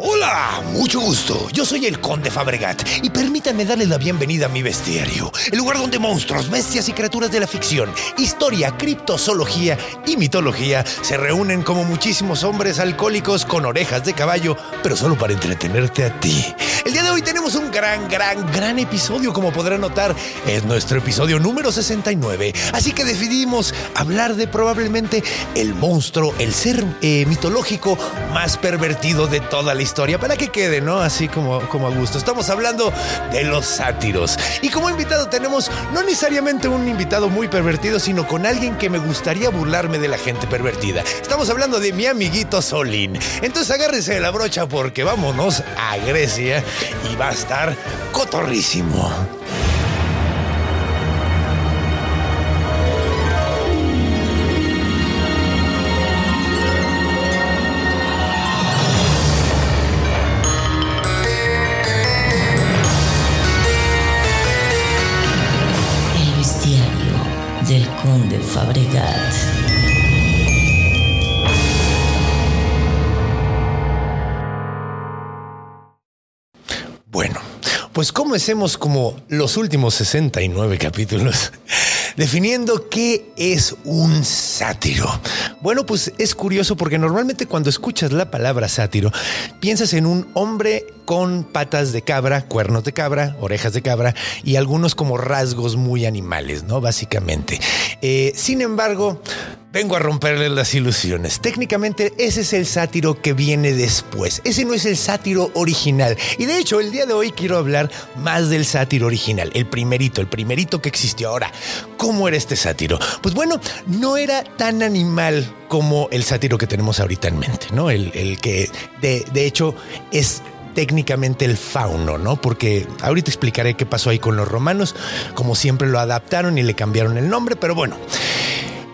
Hola, mucho gusto. Yo soy el Conde Fabregat y permítanme darle la bienvenida a mi bestiario, el lugar donde monstruos, bestias y criaturas de la ficción, historia, criptozoología y mitología se reúnen como muchísimos hombres alcohólicos con orejas de caballo, pero solo para entretenerte a ti. El día de hoy tenemos un gran, gran, gran episodio, como podrán notar, es nuestro episodio número 69, así que decidimos hablar de probablemente el monstruo, el ser eh, mitológico más pervertido de toda la historia, para que quede, ¿no? Así como, como a gusto. Estamos hablando de los sátiros. Y como invitado tenemos no necesariamente un invitado muy pervertido, sino con alguien que me gustaría burlarme de la gente pervertida. Estamos hablando de mi amiguito Solín. Entonces agárrense la brocha porque vámonos a Grecia y va estar cotorrísimo. El bestiario del conde Fabregat. Pues comencemos como los últimos 69 capítulos, definiendo qué es un sátiro. Bueno, pues es curioso porque normalmente cuando escuchas la palabra sátiro, piensas en un hombre con patas de cabra, cuernos de cabra, orejas de cabra y algunos como rasgos muy animales, ¿no? Básicamente. Eh, sin embargo, Vengo a romperle las ilusiones. Técnicamente ese es el sátiro que viene después. Ese no es el sátiro original. Y de hecho, el día de hoy quiero hablar más del sátiro original, el primerito, el primerito que existió. Ahora, ¿cómo era este sátiro? Pues bueno, no era tan animal como el sátiro que tenemos ahorita en mente, ¿no? El, el que de, de hecho es técnicamente el fauno, ¿no? Porque ahorita explicaré qué pasó ahí con los romanos, como siempre lo adaptaron y le cambiaron el nombre, pero bueno.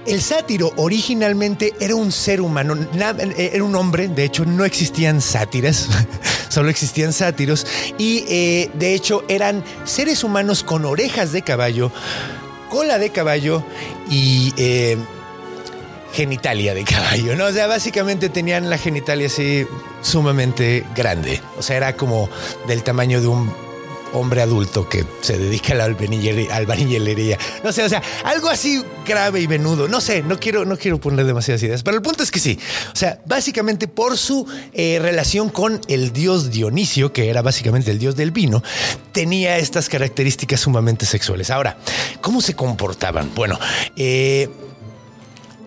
El sátiro originalmente era un ser humano, na- era un hombre, de hecho no existían sátiras, solo existían sátiros y eh, de hecho eran seres humanos con orejas de caballo, cola de caballo y eh, genitalia de caballo, ¿no? O sea, básicamente tenían la genitalia así sumamente grande, o sea, era como del tamaño de un hombre adulto que se dedica a la albañilería. No sé, o sea, algo así grave y venudo. No sé, no quiero, no quiero poner demasiadas ideas, pero el punto es que sí. O sea, básicamente por su eh, relación con el dios Dionisio, que era básicamente el dios del vino, tenía estas características sumamente sexuales. Ahora, ¿cómo se comportaban? Bueno, eh,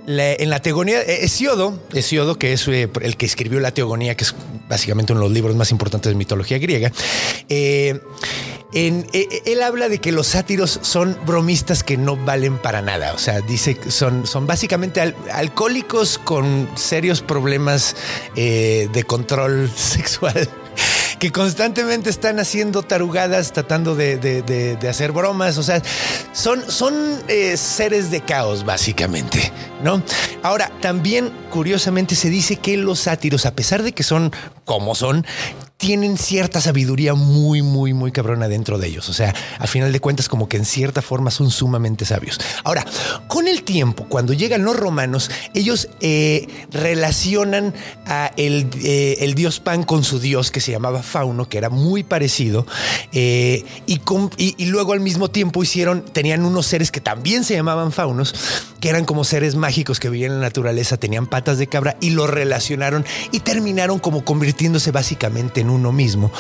en la teogonía, eh, Hesiodo, Hesiodo, que es eh, el que escribió la teogonía, que es básicamente uno de los libros más importantes de mitología griega, eh, en- eh, él habla de que los sátiros son bromistas que no valen para nada. O sea, dice que son, son básicamente al- alcohólicos con serios problemas de control sexual que constantemente están haciendo tarugadas, tratando de, de- de- hacer bromas. O sea, son, son eh, seres de caos, básicamente, ¿no? Ahora, también, curiosamente, se dice que los sátiros, a pesar de que son como son, tienen cierta sabiduría muy, muy, muy cabrona dentro de ellos. O sea, a final de cuentas, como que en cierta forma son sumamente sabios. Ahora, con el tiempo, cuando llegan los romanos, ellos eh, relacionan a el, eh, el dios Pan con su dios que se llamaba Fauno, que era muy parecido, eh, y, y- luego al mismo tiempo hicieron, tenían unos seres que también se llamaban Faunos, que eran como seres mágicos que vivían en la naturaleza, tenían patas de cabra y los relacionaron y terminaron como convirtiéndose básicamente en uno mismo.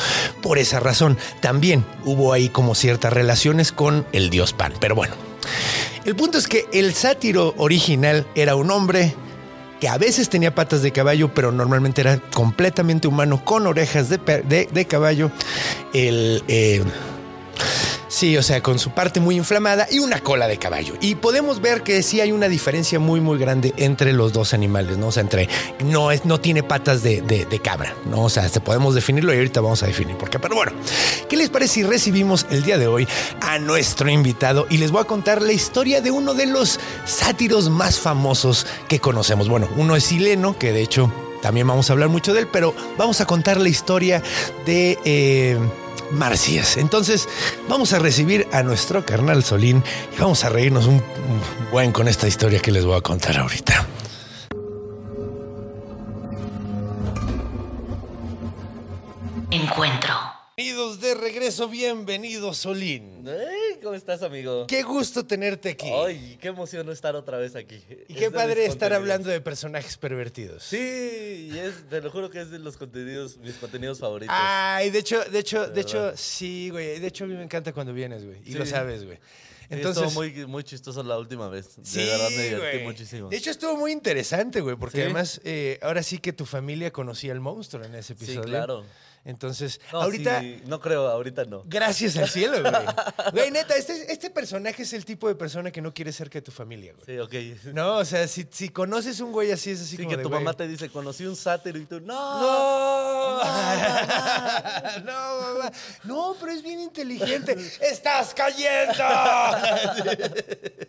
Por esa razón, también hubo ahí como ciertas relaciones con el dios Pan. Pero bueno, el punto es que el sátiro original era un hombre que a veces tenía patas de caballo, pero normalmente era completamente humano con orejas de, de- de caballo. El, eh, Sí, o sea, con su parte muy inflamada y una cola de caballo. Y podemos ver que sí hay una diferencia muy, muy grande entre los dos animales, ¿no? O sea, entre. No, es, no tiene patas de, de- cabra, ¿no? O sea, se podemos definirlo y ahorita vamos a definir por qué. Pero bueno, ¿qué les parece si recibimos el día de hoy a nuestro invitado y les voy a contar la historia de uno de los sátiros más famosos que conocemos? Bueno, uno es Sileno, que de hecho también vamos a hablar mucho de él, pero vamos a contar la historia de. eh, Marcias. Entonces, vamos a recibir a nuestro carnal Solín y vamos a reírnos un, buen con esta historia que les voy a contar ahorita. De regreso, bienvenido Solín. ¿Cómo estás, amigo? Qué gusto tenerte aquí. Ay, qué emoción estar otra vez aquí. y Es qué padre estar hablando de personajes pervertidos. Sí, y es, te lo juro que es de los contenidos, mis contenidos favoritos. Ay, de hecho, de hecho, de, De hecho, sí, güey. De hecho, a mí me encanta cuando vienes, güey. Y Sí. lo sabes, güey. Sí, Entonces, estuvo muy, muy chistoso la última vez. Sí, de verdad me divertí güey. muchísimo. De hecho, estuvo muy interesante, güey, porque Sí. además, eh, ahora sí que tu familia conocía al monstruo en ese sí, episodio. claro. Entonces, No, ahorita, sí, no creo, ahorita no. gracias al cielo, güey. Güey, neta, este, este personaje es el tipo de persona que no quiere cerca de tu familia, güey. Sí, ok. No, o sea, si, si conoces un güey así, es así Sí, como que de, tu güey, mamá te dice, conocí un sátiro y tú, no. ¡No! No, mamá. No, pero es bien inteligente. ¡Estás cayendo!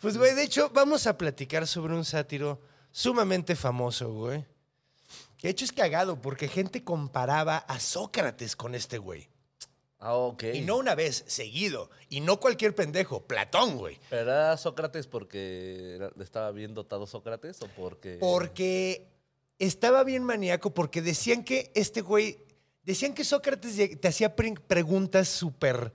Pues, güey, de hecho, vamos a platicar sobre un sátiro sumamente famoso, güey. De hecho, es cagado porque gente comparaba a Sócrates con este güey. Ah, ok. Y no una vez, seguido. Y no cualquier pendejo, Platón, güey. ¿Pero era Sócrates porque era- estaba bien dotado Sócrates o porque...? Porque estaba bien maníaco porque decían que este güey, decían que Sócrates lleg- te hacía pre- preguntas súper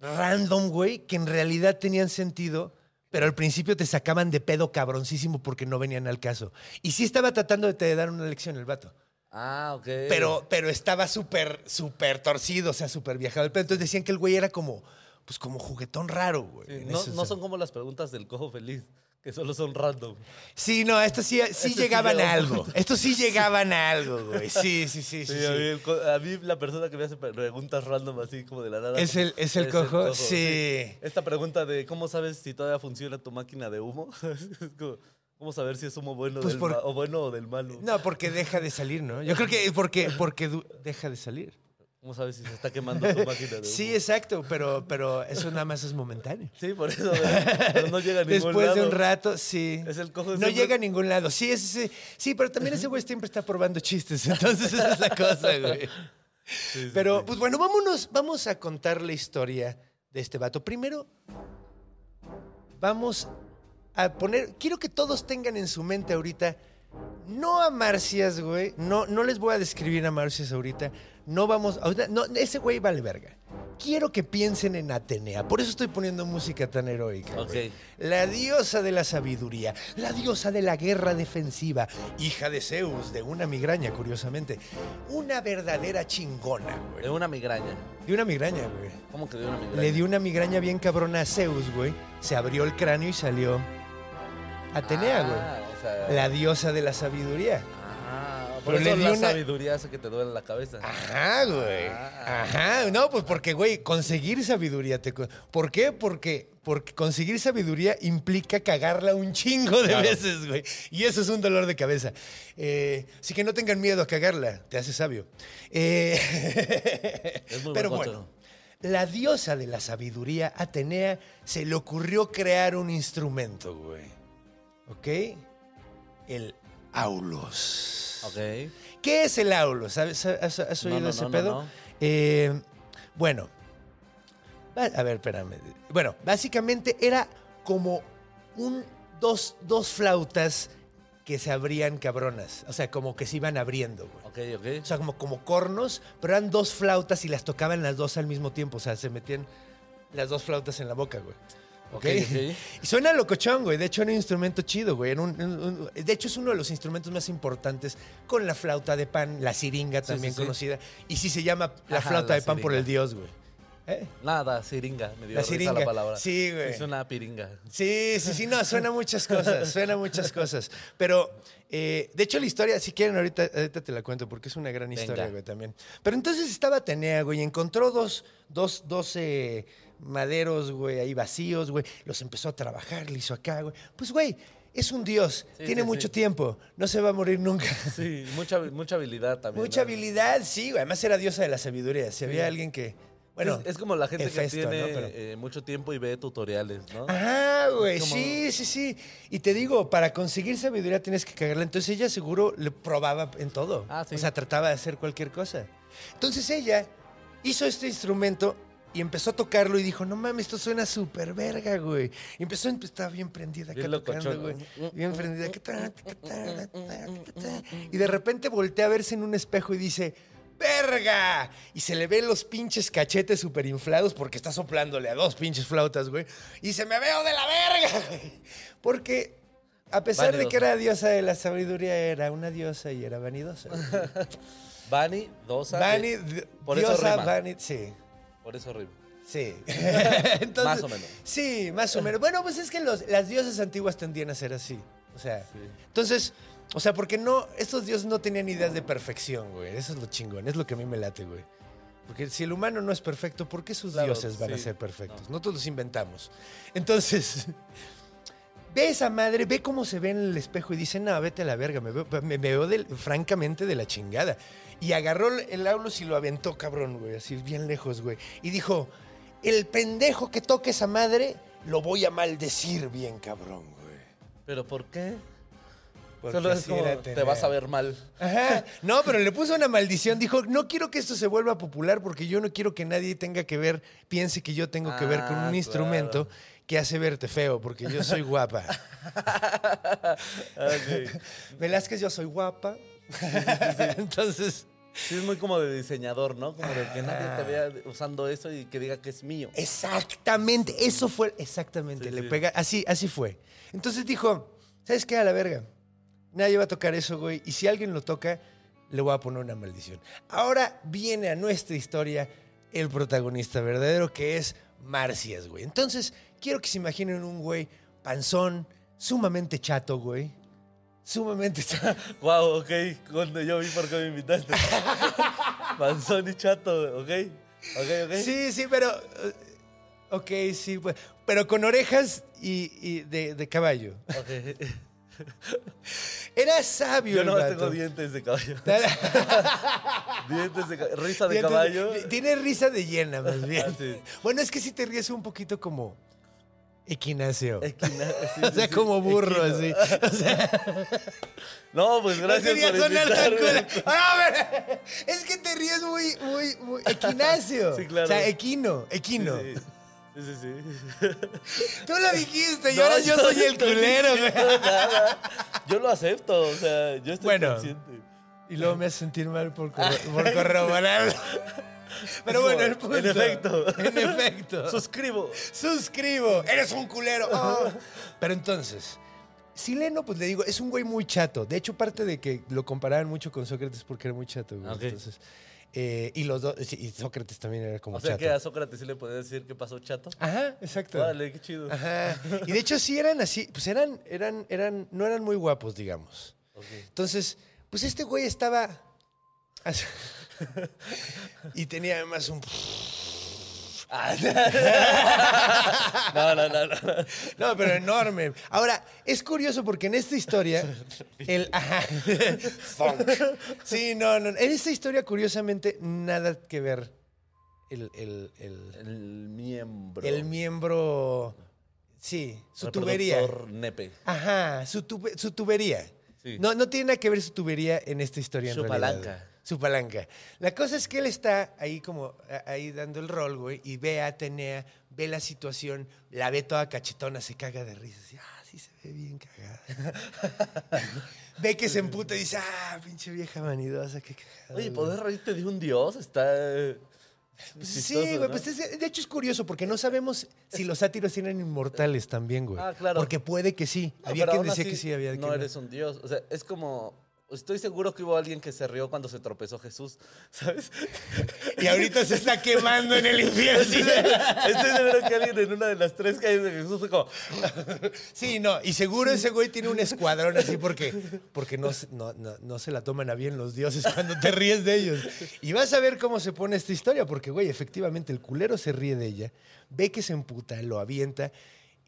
random, güey, que en realidad tenían sentido, pero al principio te sacaban de pedo cabroncísimo porque no venían al caso. Y sí estaba tratando de te dar una lección el vato. Ah, ok. Pero, pero estaba súper, súper torcido, o sea, súper viajado. Entonces decían que el güey era como, pues como juguetón raro, güey. Sí, no, no son como las preguntas del cojo feliz, que solo son random. Sí, no, estos sí, sí Este sí llegaban llega a algo. Estos sí llegaban a algo, güey. Sí, sí, sí, sí. Sí, sí. A, mí, el a mí la persona que me hace pre- preguntas random así como de la nada. ¿Es el- es el cojo? Sí. Esta pregunta de cómo sabes si todavía funciona tu máquina de humo. es como, ¿Cómo saber si es humo bueno, Pues del por- o bueno o del malo? No, porque deja de salir, ¿no? Yo creo que porque, porque deja de salir. ¿Cómo sabes si se está quemando tu máquina de humo? Sí, exacto, pero, pero eso nada más es momentáneo. Sí, por eso. Pero no llega a ningún Después de lado. un rato, sí. Es el cojo No siempre- llega a ningún lado. Sí, es ese- sí, pero también ese güey siempre está probando chistes. Entonces esa es la cosa, güey. Sí, sí, Pero, sí. pues bueno, vámonos, vamos a contar la historia de este vato. Primero, vamos a poner. Quiero que todos tengan en su mente ahorita. No a Marcias, güey. No, no les voy a describir a Marcias ahorita. No vamos. ahorita- no, ese güey vale verga. Quiero que piensen en Atenea. Por eso estoy poniendo música tan heroica. güey. Ok. La diosa de la sabiduría, la diosa de la guerra defensiva, hija de Zeus, de una migraña, curiosamente. Una verdadera chingona, güey. De una migraña. De una migraña, güey. ¿Cómo que de una migraña? Le dio una migraña bien cabrona a Zeus, güey. Se abrió el cráneo y salió Atenea, güey. Ah, o sea, La diosa de la sabiduría. Ah, Pero le la dio una- sabiduría hace que te duele la cabeza. Ajá, güey. Ah. Ajá. No, pues porque, güey, conseguir sabiduría te... ¿Por qué? Porque, porque conseguir sabiduría implica cagarla un chingo de Claro. veces, güey. Y eso es un dolor de cabeza. Eh, así que no tengan miedo a cagarla. Te hace sabio. Eh, Es muy pero buen bueno. La diosa de la sabiduría, Atenea, se le ocurrió crear un instrumento, güey. ¿Ok? El aulos. ¿Qué es el aulos? ¿Sabes? ¿Has, oído no, ese no, pedo? Eh, bueno, a ver, espérame. Bueno, básicamente era como un, dos, dos flautas que se abrían cabronas. O sea, como que se iban abriendo, güey. Ok, ok. O sea, como, como cornos, pero eran dos flautas y las tocaban las dos al mismo tiempo. O sea, se metían las dos flautas en la boca, güey. ¿Ok? Ok, ok. Y suena locochón, güey. De hecho, era un instrumento chido, güey. Un- un- de hecho, es uno de los instrumentos más importantes con la flauta de pan, la siringa también sí, sí. conocida. Y sí se llama la Ajá, flauta la de pan por el dios, güey. ¿Eh? Nada, siringa. Me dio La siringa. la palabra. Sí, güey. Es una piringa. Sí, sí, sí, no, suena muchas cosas, suena muchas cosas. Pero, eh, de hecho, la historia, si quieren, ahorita, ahorita te la cuento porque es una gran historia, Venga. güey, también. Pero entonces estaba Atenea, güey, y encontró dos, dos, dos, eh, maderos, güey, ahí vacíos, güey. Los empezó a trabajar, le hizo acá, güey. Pues, güey, es un dios, Sí, tiene sí, mucho sí. tiempo, no se va a morir nunca. Sí, mucha, mucha habilidad también. Mucha ¿no? habilidad, sí, güey. Además era diosa de la sabiduría. Si había alguien que. Bueno, es, es como la gente Hefesto, que ¿no? tiene Pero- eh, mucho tiempo y ve tutoriales, ¿no? Ajá, güey, como- sí, sí, sí. Y te digo, para conseguir sabiduría tienes que cagarla. Entonces ella seguro le probaba en todo. Ah, sí. O sea, trataba de hacer cualquier cosa. Entonces ella hizo este instrumento y empezó a tocarlo y dijo, no mames, esto suena súper verga, güey. Y empezó, estaba bien prendida acá Bien tocando, güey. Bien prendida. Y de repente voltea a verse en un espejo y dice... ¡Verga! Y se le ven los pinches cachetes súper inflados porque está soplándole a dos pinches flautas, güey. Y se me veo de la verga, güey. Porque a pesar de que Vanidosa. era diosa de la sabiduría, era una diosa y era vanidosa. güey. Bani, Dosa. Vani, eh, por eso diosa, rima. Vani, sí. Por eso rima. Sí. Entonces, Más o menos. Sí, más o menos. Bueno, pues es que los- las diosas antiguas tendían a ser así. O sea, entonces, o sea, porque no, estos dioses no tenían ideas de perfección, güey. Eso es lo chingón, es lo que a mí me late, güey. Porque si el humano no es perfecto, ¿por qué sus Claro, dioses van a ser perfectos? Nosotros los inventamos. Entonces, ve esa madre, ve cómo se ve en el espejo y dice, no, vete a la verga, me veo, me veo francamente de la chingada. Y agarró el Aulus y lo aventó, cabrón, güey, así bien lejos, güey. Y dijo, el pendejo que toque esa madre, lo voy a maldecir bien, cabrón, güey. ¿Pero por qué? Porque Solo es como, te vas a ver mal. Ajá. No, pero le puso una maldición. Dijo, no quiero que esto se vuelva popular porque yo no quiero que nadie tenga que ver, piense que yo tengo que ver con Ah, un instrumento claro. Que hace verte feo porque yo soy guapa. Velázquez, yo soy guapa. Entonces, Sí, es muy como de diseñador, ¿no? Como de que nadie te vea usando eso y que diga que es mío. exactamente, eso fue, exactamente, Sí, le sí. pega, así, así fue. Entonces dijo, ¿sabes qué? A la verga. Nadie va a tocar eso, güey. Y si alguien lo toca, le voy a poner una maldición. Ahora viene a nuestra historia el protagonista verdadero, que es Marcias, güey. Entonces, quiero que se imaginen un güey panzón, sumamente chato, güey. Sumamente chato. Wow, ok. Cuando yo vi por qué me invitaste. Panzón y chato, ok. Ok, ok. Sí, sí, pero. eh, Ok, sí, pues. Pero con orejas y, y de, de caballo. Ok. Era sabio, Yo el no tengo dientes de caballo. Dientes de caballo. Risa de Dientes- caballo. Tiene risa de hiena, más bien. Ah, sí. Bueno, es que si te ríes un poquito como equinaceo. Equina- sí, o sea, sí, como burro, así. O sea, No, pues no gracias quería por invitarme. Ah, a ver, es que te ríes muy, muy, muy. Equinaceo. Sí, claro. O sea, equino, equino. Sí, sí, sí. Tú lo dijiste, y No, ahora yo soy el culero, güey. nada. Yo lo acepto, o sea, yo estoy Bueno. consciente. Y luego me hace sentir mal por, por corroborarlo. Pero bueno, el punto. en efecto. En efecto. Suscribo. Suscribo. Eres un culero. Oh. Pero entonces, Sileno, pues le digo, es un güey muy chato. De hecho, parte de que lo comparaban mucho con Sócrates porque era muy chato, güey. Entonces, eh, y los dos, y Sócrates también era como O sea chato. que a Sócrates sí le podía decir que pasó chato. Ajá, exacto. Vale, qué chido. Ajá. Y de hecho sí eran así, pues eran, eran, eran, no eran muy guapos, digamos. Entonces, pues este güey estaba. así- y tenía además un. No, no, no, no. No, pero enorme. Ahora, es curioso porque en esta historia. El. Ajá. Funk. Sí, no, no. En esta historia, curiosamente, nada que ver el, el, el, El miembro. el miembro. Sí, su tubería. Nepe. Ajá, su, tube- su tubería. Sí. No, no tiene nada que ver su tubería en esta historia. en Su realidad. palanca. Su palanca. La cosa es que él está ahí como, ahí dando el rol, güey, y ve a Atenea, ve la situación, la ve toda cachetona, se caga de risa. Así, ah, sí se ve bien cagada. ve que se emputa y dice, ah, pinche vieja vanidosa, qué cagada. Oye, güey". poder reírte de un dios está. eh, Sí, chistoso, güey, ¿no? pues es- de hecho es curioso porque no sabemos si los sátiros tienen inmortales también, güey. Ah, claro. Porque puede que sí. No, había quien decía que sí, había quien No eres un dios. O sea, es como estoy seguro que hubo alguien que se rió cuando se tropezó Jesús, ¿sabes? Y ahorita se está quemando en el infierno. Estoy seguro que alguien en una de las tres calles de Jesús fue como, Sí, no, y seguro ese güey tiene un escuadrón así porque, porque no, no- no se la toman a bien los dioses cuando te ríes de ellos. Y vas a ver cómo se pone esta historia, porque, güey, efectivamente el culero se ríe de ella, ve que se emputa, lo avienta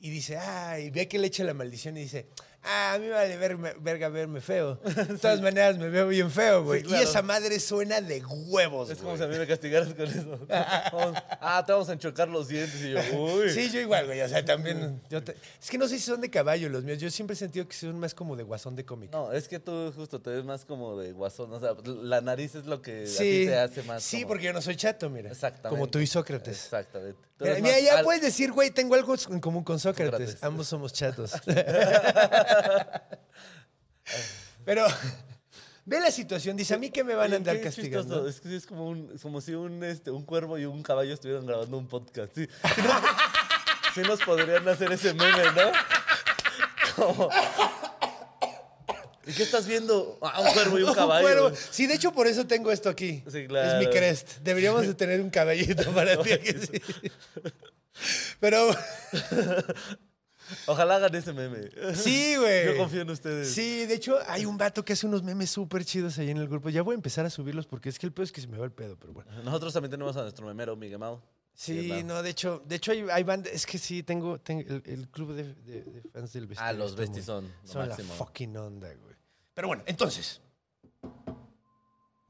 y dice, ay, ve que le echa la maldición y dice, ah, a mí me vale verme- verga verme feo. De todas maneras me veo bien feo, güey. Sí, claro. Y esa madre suena de huevos, es como güey. si a mí me castigaras con eso. Vamos, ah, te vamos a enchocar los dientes y yo, uy. Sí, yo igual, güey. O sea, también. yo te- Es que no sé si son de caballo los míos. Yo siempre he sentido que son más como de guasón de cómic. No, es que tú justo te ves más como de guasón, o sea, la nariz es lo que a ti te hace más sí como- porque yo no soy chato, mira. Exactamente. Como tú y Sócrates. Exactamente. Mira, mira, ya al- puedes decir, güey, tengo algo en común con Sócrates. Sócrates. Ambos somos chatos. Pero ve la situación. Dice, ¿a mí qué me van a andar castigando? Es que es como, un, como si un, este, un cuervo y un caballo estuvieran grabando un podcast. Sí, sí, no- sí nos podrían hacer ese meme, ¿no? Como- ¿Y qué estás viendo? Ah, un cuervo y un caballo. Sí, de hecho, por eso tengo esto aquí. Sí, claro. Es mi crest. Deberíamos de tener un caballito para ti. que sí. Pero Ojalá hagan ese meme. sí, güey. Yo confío en ustedes. Sí, de hecho, hay un vato que hace unos memes súper chidos ahí en el grupo. Ya voy a empezar a subirlos porque es que el pedo es que se me va el pedo, pero bueno. Nosotros también tenemos a nuestro memero, Miguel Mao. Sí, no, de hecho, de hecho hay, hay banda, es que sí, tengo, tengo el, el club de, de- de fans del Bestia. Ah, los Besties son lo Son máximo. la fucking onda, güey. Pero bueno, entonces.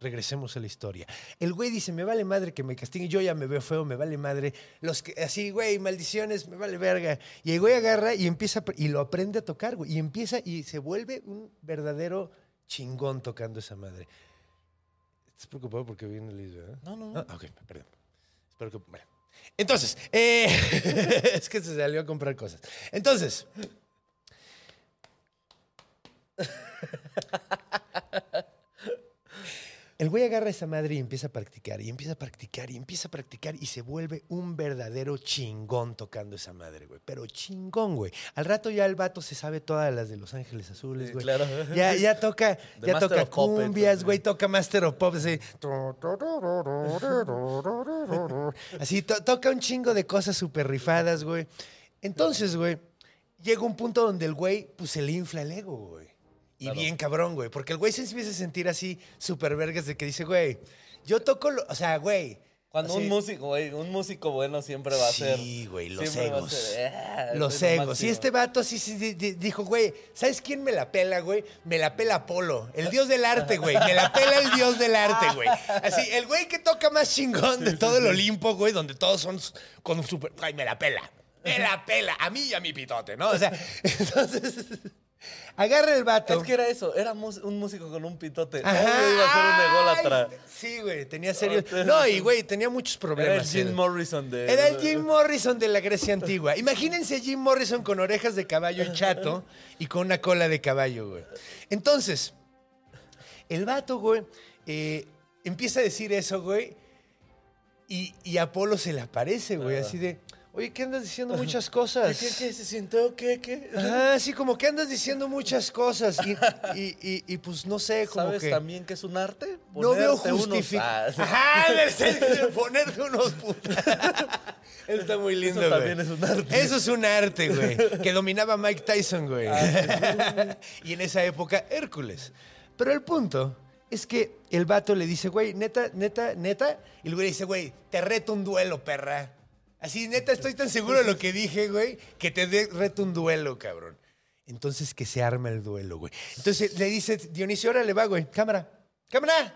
Regresemos a la historia. El güey dice, me vale madre que me castiguen, yo ya me veo feo, me vale madre. Los que, así, güey, maldiciones, me vale verga. Y el güey agarra y empieza, y lo aprende a tocar, güey. Y empieza y se vuelve un verdadero chingón tocando esa madre. ¿Estás preocupado porque viene Liz, verdad? No, no, no. Ah, ok, perdón. Espero que. Bueno. Entonces, eh, es que se salió a comprar cosas. Entonces. El güey agarra esa madre y empieza a practicar, y empieza a practicar, y empieza a practicar, y se vuelve un verdadero chingón tocando esa madre, güey. Pero chingón, güey. Al rato ya el vato se sabe todas las de Los Ángeles Azules, Sí, güey. claro. Ya, ya toca, ya Master toca cumbias, güey, toca Master of Pop, así. Así, to- toca un chingo de cosas súper rifadas, güey. Entonces, güey, llega un punto donde el güey, pues se le infla el ego, güey. Y Claro. bien cabrón, güey. Porque el güey se empieza a sentir así, súper vergas, de que dice, güey, yo toco, lo, o sea, güey. Cuando así- un músico, güey, un músico bueno siempre va a ser. Sí, güey, los egos. ser, "Ah, Los egos. Y máximo". este vato así, sí, di- dijo, güey, ¿sabes quién me la pela, güey? Me la pela Apolo, el dios del arte, güey. Me la pela el dios del arte, güey. Así, el güey que toca más chingón de todo el Olimpo, güey, donde todos son con un super... Ay, me la pela. Me la pela. A mí y a mi pitote, ¿no? O sea, entonces... Agarra el vato. Es que era eso, era un músico con un pitote. Ajá. Obvio iba a ser un ególatra. Sí, güey, tenía serio. Entonces- No, y güey, tenía muchos Era problemas. el Jim. Morrison de. Era el Jim Morrison de la Grecia antigua. Imagínense a Jim Morrison con orejas de caballo y chato y con una cola de caballo, güey. Entonces, el vato, güey, eh, empieza a decir eso, güey, y, y Apolo se le aparece, güey, así de, oye, ¿qué andas diciendo muchas ¿Qué, cosas? qué, qué? ¿Se sintió? ¿Qué? ¿Qué? Ajá, así como que andas diciendo muchas cosas y, y- y- y, pues no sé, como ¿Sabes que... también que es un arte? No veo Ponerte unos- justificación. Ah, ponerte unos putas. Eso está muy lindo, Eso güey. también es un arte. Eso es un arte, güey. Que dominaba Mike Tyson, güey. Ah, y en esa época, Hércules. Pero el punto es que el vato le dice, güey, neta, neta, neta. Y el güey dice, güey, te reto un duelo, perra. Así, neta, estoy tan seguro de lo que dije, güey, que te de- reto un duelo, cabrón. Entonces que se arma el duelo, güey. Entonces le dice Dionisio, órale, va, güey, cámara, cámara,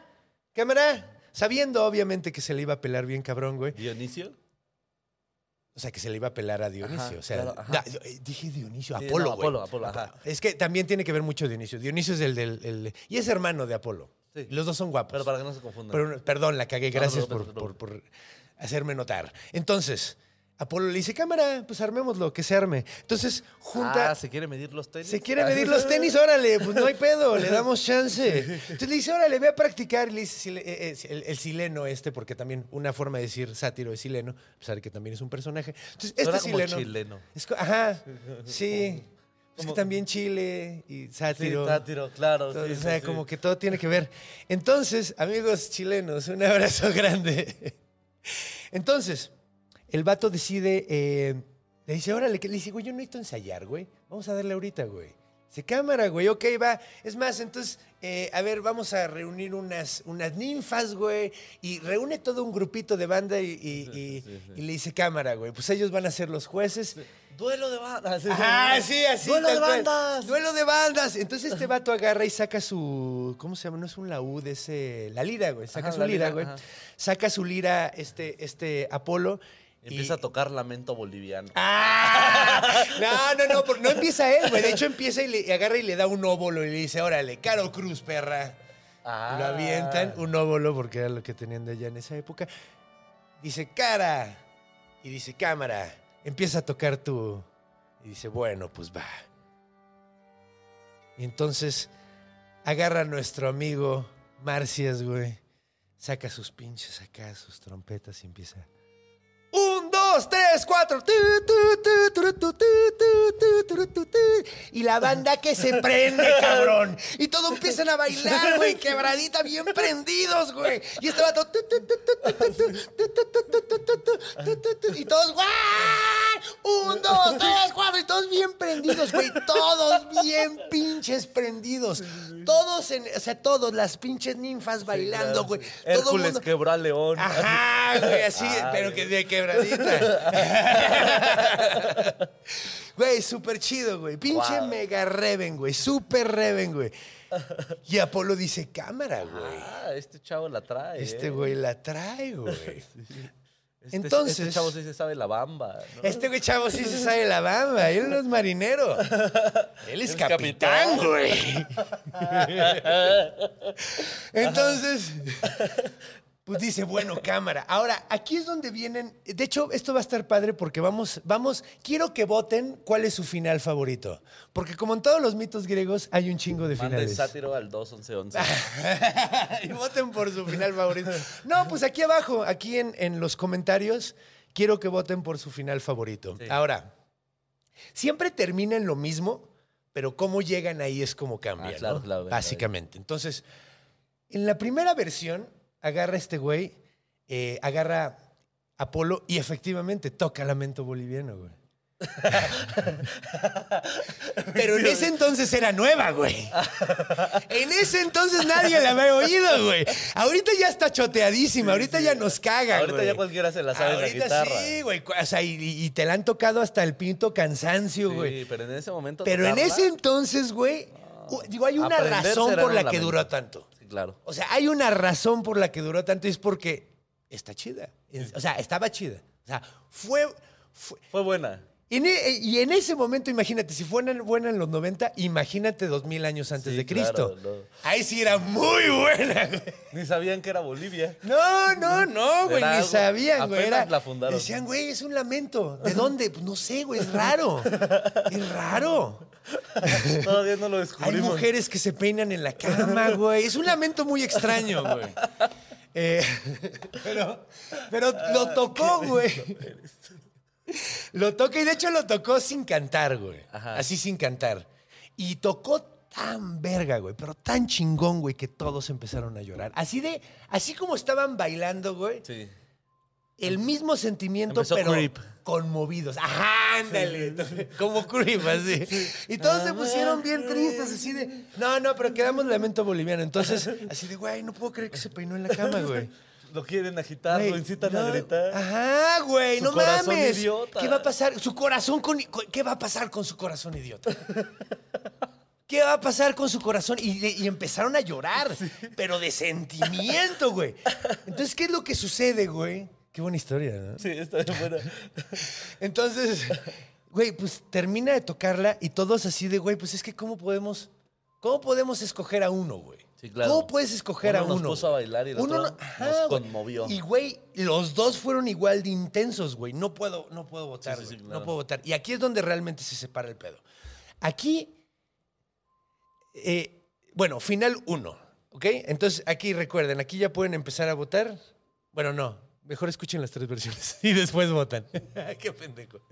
cámara. Sabiendo, obviamente, que se le iba a pelar bien cabrón, güey. ¿Dionisio? O sea, que se le iba a pelar a Dionisio. Ajá, o sea, claro, ajá. da- eh, dije Dionisio, Sí, Apolo, no, güey. Apolo, Apolo, ajá. Es que también tiene que ver mucho Dionisio. Dionisio es el del... el- y es hermano de Apolo. Sí. Los dos son guapos. Pero para que no se confundan. Pero, perdón, la cagué. Gracias no, no, por, por- por hacerme notar. Entonces, Apolo le dice, cámara, pues armémoslo, que se arme. Entonces, junta... Ah, ¿se quiere medir los tenis? Se quiere medir los tenis, órale, pues no hay pedo, le damos chance. Entonces le dice, órale, ve a practicar. Y le dice eh, eh, el, el sileno este, porque también una forma de decir sátiro es sileno, a pesar de que también es un personaje. Entonces, este como sileno. chileno. es ajá, sí. Es que también Chile y Sí, sátiro. sátiro, claro. Sí, o sea, sí. como que todo tiene que ver. Entonces, amigos chilenos, un abrazo grande. Entonces, el vato decide, eh, le dice, órale, que le dice, güey, yo no necesito ensayar, güey. Vamos a darle ahorita, güey. Dice, cámara, güey, ok, va. Es más, entonces, eh, a ver, vamos a reunir unas, unas ninfas, güey. Y reúne todo un grupito de banda y, y- y- y le dice, cámara, güey. Pues ellos van a ser los jueces. Duelo de bandas. Ah, sí, así. Duelo de bandas. Duelo de bandas. Entonces este vato agarra y saca su. ¿Cómo se llama? No es un laúd, es eh, la lira, güey. Saca Ajá, su lira, lira, güey. ajá. Saca su lira, este, este Apolo. y- Empieza a tocar lamento boliviano. ¡Ah! No, no, no, porque no empieza él, güey. De hecho, empieza y le y agarra y le da un óvulo y le dice, órale, Caro Cruz, perra. Ah. Lo avientan, un óvulo, porque era lo que tenían de allá en esa época. Dice, cara. Y dice, cámara. Empieza a tocar tu. Y dice, bueno, pues va. Y entonces agarra a nuestro amigo Marcias, güey. Saca sus pinches acá, sus trompetas y empieza dos, tres, cuatro. Y la banda que se prende, cabrón. Y todos empiezan a bailar, güey, quebradita, bien prendidos, güey. Y este vato. Y todos, ¡guau! Un, dos, tres, cuatro. Y todos bien prendidos, güey. Todos bien pinches prendidos. Todos, en, o sea, todos, las pinches ninfas bailando, güey. Todo Hércules mundo- quebró a León. Ajá, güey, así, Ay. pero que de quebradita. Güey, súper chido, güey. Pinche Wow. mega reven, güey. Súper reven, güey. Y Apolo dice, cámara, güey. Ah, este chavo la trae. Este eh. güey la trae, güey. Este- entonces- Este chavo sí se sabe la bamba. ¿no? Este güey chavo sí se sabe la bamba. Él no es marinero. Él es Es capitán, capitán. güey. Entonces, pues dice, bueno, cámara. Ahora, aquí es donde vienen. De hecho, esto va a estar padre porque vamos, vamos, quiero que voten cuál es su final favorito. Porque como en todos los mitos griegos, hay un chingo de Manda finales. el sátiro al 21111. y voten por su final favorito. No, pues aquí abajo, aquí en, en los comentarios, quiero que voten por su final favorito. Sí. Ahora, siempre termina en lo mismo, pero cómo llegan ahí es como cambia, Ah, claro, ¿no? claro, Básicamente. Entonces, en la primera versión, agarra este güey, eh, agarra Apolo y efectivamente toca Lamento Boliviano, güey. Pero en ese entonces era nueva, güey. En ese entonces nadie la había oído, güey. Ahorita ya está choteadísima, ahorita ya nos caga, Ahorita güey. ya cualquiera se la sabe en la Ahorita guitarra. sí, güey. O sea, y, y te la han tocado hasta el pinto cansancio, güey. Sí, pero en ese momento. Pero en tocarla- ese entonces, güey, u- digo, hay una Aprender razón será por la que lamento. duró tanto. Claro. O sea, hay una razón por la que duró tanto y es porque está chida. O sea, estaba chida. O sea, fue... fue- Fue buena. En e- y en ese momento, imagínate, si fuera buena en los 90, imagínate dos mil años antes Sí, de Cristo. claro, no. Ahí sí era muy buena, güey. Ni sabían que era Bolivia. No, no, no, güey, Era ni algo- sabían, güey. apenas Era, la fundaron. Decían, güey, es un lamento. ¿De dónde? Pues no sé, güey, es raro. Es raro. Todavía no lo Hay descubrimos. mujeres que se peinan en la cama, güey. Es un lamento muy extraño, güey. Eh, pero, pero lo tocó, güey. Lo toca y de hecho lo tocó sin cantar, güey. Ajá. Así sin cantar. Y tocó tan verga, güey, pero tan chingón, güey, que todos empezaron a llorar. Así de, así como estaban bailando, güey, Sí. el mismo sentimiento, Empezó pero Creep. conmovidos. Ajá, ándale. Como Creep, así. Y todos se pusieron bien tristes, así de, no, no, pero quedamos lamento boliviano. Entonces, así de, güey, no puedo creer que se peinó en la cama, güey. Lo quieren agitar, Güey, lo incitan no, a gritar. Ajá, güey, Su no corazón mames. idiota. ¿Qué va a pasar? Su corazón con, con- ¿Qué va a pasar con su corazón idiota? ¿Qué va a pasar con su corazón? Y empezaron a llorar, pero de sentimiento, güey. Entonces, ¿qué es lo que sucede, güey? Qué buena historia, ¿no? Sí, está bien buena. Entonces, güey, pues termina de tocarla y todos así de, güey, pues es que ¿cómo podemos, cómo podemos escoger a uno, güey? Sí, claro. ¿Cómo puedes escoger Uno a nos uno? puso a bailar y el Uno otro no- nos conmovió. Y, güey, los dos fueron igual de intensos, güey. No puedo, no puedo votar, Sí, sí, sí, güey. claro. No puedo votar. Y aquí es donde realmente se separa el pedo. Aquí, eh, bueno, final uno, ¿ok? Entonces, aquí recuerden, aquí ya pueden empezar a votar. Bueno, no. Mejor escuchen las tres versiones y después votan. Qué pendejo.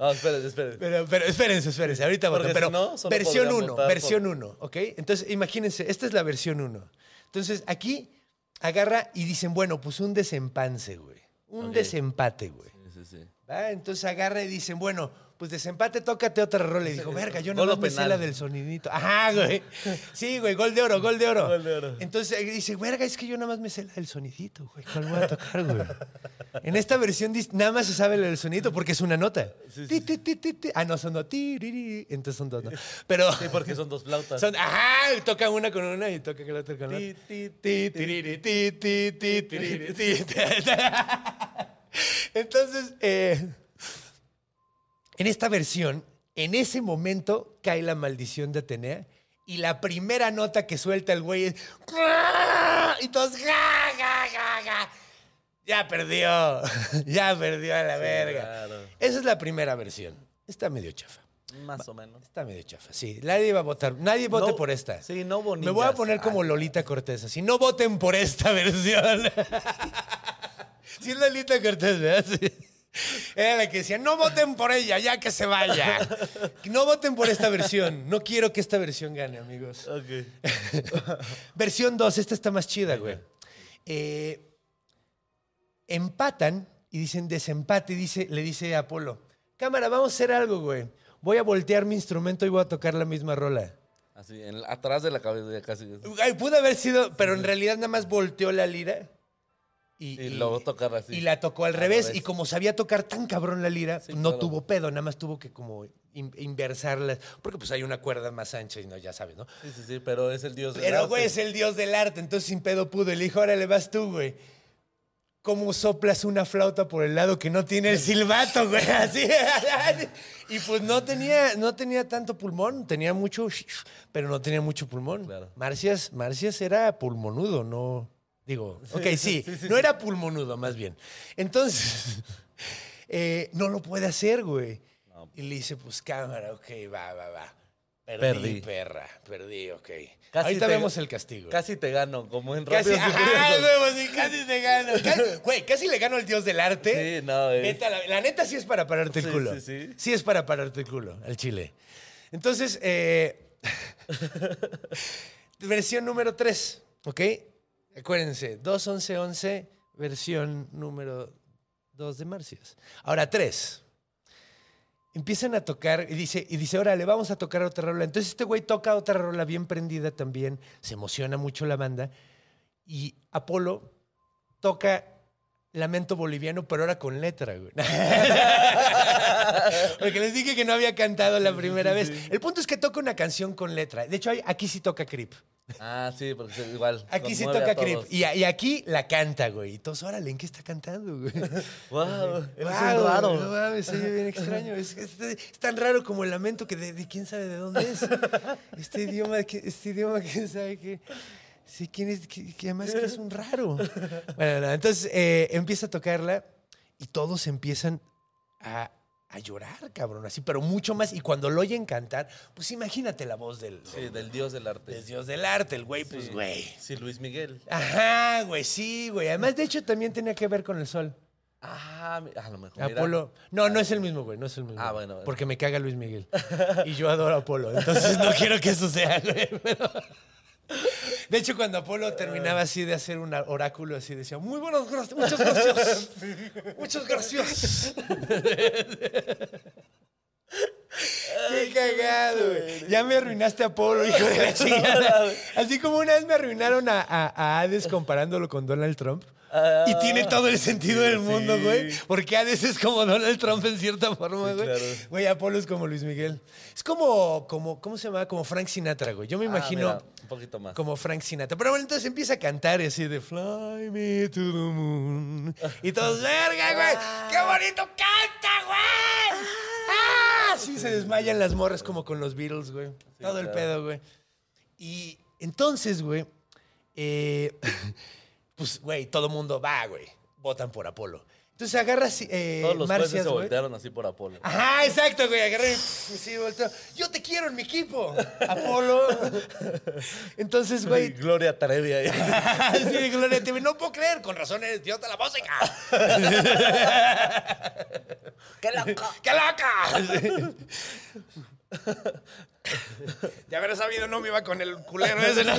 Ah, espérense, espérense. Pero, pero espérense, espérense, ahorita votan. Pero si no, versión podrían 1, votar versión por- 1, ¿ok? Entonces, imagínense, esta es la versión 1. Entonces, aquí agarra y dicen, bueno, pues un desempance, güey. Un desempate, güey. Sí, sí, sí. ¿Va? Entonces agarra y dicen, bueno, pues desempate, tócate otra rola. Y dijo, verga, yo no Gol o me sé penal. la del sonidito. Ajá, güey. Sí, güey, gol de oro, gol de oro. Gol de oro. Entonces eh, dice, verga, es que yo nada más me sé la del sonidito, güey. ¿Cuál voy a tocar, güey? En esta versión nada más se sabe la del sonidito porque es una nota. Sí, Ti, ti, ti, ti, ti. Ah, no, son dos. Entonces son dos, ¿no? Pero... Sí, porque son dos flautas. Son, ajá, toca una con una y toca la otra con la Ti, otra. ti, Ti, tiriri, ti, ti, ti, tiriri, ti, ti. Entonces, eh, en esta versión, en ese momento cae la maldición de Atenea y la primera nota que suelta el güey es y todos "Ja, ja, ja, ja". ya perdió, ya perdió a la verga. claro. Esa es la primera versión. Está medio chafa. Más o menos. Está medio chafa, sí. Nadie va a votar. Nadie vote No, por esta. sí, no Me voy a poner como. Lolita Cortés. Así, no voten por esta versión. sí, Lolita Cortés, ¿verdad? Sí. Era la que decía, no voten por ella, ya que se vaya. No voten por esta versión. No quiero que esta versión gane, amigos. Ok. Versión 2, esta está más chida, güey. Eh, empatan y dicen desempate. Dice, le dice a Apolo, cámara, vamos a hacer algo, güey. Voy a voltear mi instrumento y voy a tocar la misma rola. Así, en- atrás de la cabeza ya casi. Ay, pudo haber sido, pero en realidad nada más volteó la lira. Y, Y luego tocar así. Y la tocó al, revés. Y como sabía tocar tan cabrón la lira, Sí, no claro. tuvo pedo, nada más tuvo que como in- inversarla. Porque pues hay una cuerda más ancha y no, ya sabes, ¿no? Sí, sí, sí, pero es el dios del Pero, arte. güey, es el dios del arte, entonces sin pedo pudo. Le dijo, órale, vas tú, güey. ¿Cómo soplas una flauta por el lado que no tiene el silbato, güey? Así. Y pues no tenía, no tenía tanto pulmón, tenía mucho, pero no tenía mucho pulmón. Claro. Marcias, Marcias era pulmonudo, no. Digo, ok, sí, sí, sí, no sí. era pulmonudo, más bien. Entonces, eh, no lo puede hacer, güey. No. Y le dice, pues cámara, ok, va, va, va. Perdí, Perdí. perra, perdí, ok. Casi Ahorita te- vemos el castigo. Casi te gano, como en Casi, Rápidos y ajá, Furiosos. huevo, sí, casi te gano. Casi- Güey, casi le gano al dios del arte. Sí, no, es- Neta, la, la neta sí es para pararte el Sí, culo. sí, sí. Sí es para pararte el culo, al chile. Entonces, eh, versión número 3, ¿ok? Acuérdense, 2.11.11, versión número 2 de Marcias. Ahora 3. Empiezan a tocar y dice, y dice, órale, vamos a tocar otra rola. Entonces este güey toca otra rola bien prendida también, se emociona mucho la banda y Apolo toca Lamento Boliviano, pero ahora con letra, güey. Porque les dije que no había cantado la primera vez. El punto es que toca una canción con letra. De hecho, aquí sí toca Creep. Ah, sí, porque es igual. Aquí sí toca Creep. Y, y aquí la canta, güey. Y todos, órale, ¿en qué está cantando, güey? Wow, un raro. No mames, oye bien extraño. Es, es- es tan raro como el lamento que de, de quién sabe de dónde es. Este idioma, este idioma, quién sabe qué. Sí, quién es, que, que además que es un raro. Bueno, no, entonces eh, empieza a tocarla y todos empiezan a, a llorar, cabrón, así, pero mucho más. Y cuando lo oyen cantar, pues imagínate la voz del, Sí, del dios del arte. del dios del arte, el güey, Sí. pues güey. Sí, Luis Miguel. Ajá, güey, sí, güey. Además, de hecho, también tenía que ver con el sol. Ah, a lo mejor. Apolo. No, no es el mismo, güey. No es el mismo. Ah, bueno, bueno. Porque me caga Luis Miguel. Y yo adoro a Apolo. Entonces no quiero que eso sea, güey. pero- De hecho, cuando Apolo terminaba así de hacer un oráculo, así decía, muy buenos, gracias, muchas gracias. Muchas gracias. Qué cagado, güey. Ya me arruinaste a Apolo, hijo de la chingada. Así como una vez me arruinaron a, a- a Hades comparándolo con Donald Trump. Y tiene todo el sentido del mundo, sí. güey. Porque Hades es como Donald Trump en cierta forma, Sí, güey. claro. Güey, Apolo es como Luis Miguel. Es como, como, ¿cómo se llama? Como Frank Sinatra, güey. Yo me Ah, imagino mira, un poquito más. como Frank Sinatra. Pero bueno, entonces empieza a cantar así de Fly me to the moon. Y todos, verga, güey. ¡Qué bonito canta, güey! ¡Ah! Sí, se desmayan las morras como con los Beatles, güey. Todo el pedo, güey. Y entonces, güey, eh, pues, güey, todo mundo va, güey. Votan por Apolo. Entonces agarras eh, Todos los jueces Marcias, se güey. voltearon así por Apolo. Ajá, exacto, güey. Agarré y sí, volteo. Yo te quiero en mi equipo, Apolo. Entonces, güey. Gloria Trevi ahí. sí, Gloria TV. No puedo creer, con razón eres idiota la música. ¡Qué loco! ¡Qué loca! de haber sabido, no me iba con el culero ese. ¿no?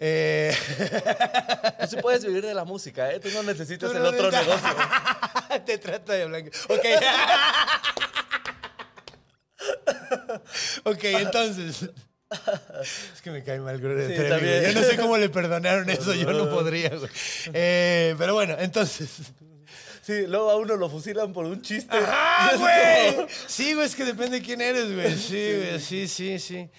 Eh, Tú sí puedes vivir de la música, ¿eh? Tú no necesitas Tú el no otro necesitas- negocio. Te trata de blanco. Ok. ok, entonces. Es que me cae mal Gloria Sí, Trevi. Yo no sé cómo le perdonaron eso, yo no podría. Eh, pero bueno, entonces. Sí, luego a uno lo fusilan por un chiste. ¡Ah, güey! como- Sí, güey, es que depende de quién eres, güey. Sí, güey, sí, sí, sí.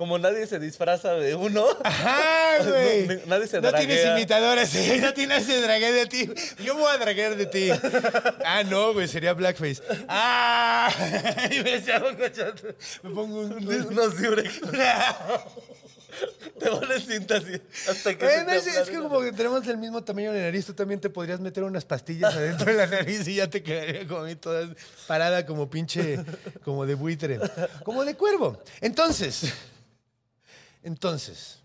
Como nadie se disfraza de uno. Ajá, güey. No, nadie se No tienes draguea. imitadores, sí, no tienes se draguea de ti. Yo voy a draguear de ti. Ah, no, güey, sería blackface. Ah, y me echaba. Me pongo un... Hombre. Te pones cinta así. Hasta que Eh, se no, te es, es que como que tenemos el mismo tamaño de nariz, tú también te podrías meter unas pastillas adentro de la nariz y ya te quedaría como a mí toda parada como pinche, como de buitre, como de cuervo. Entonces, entonces,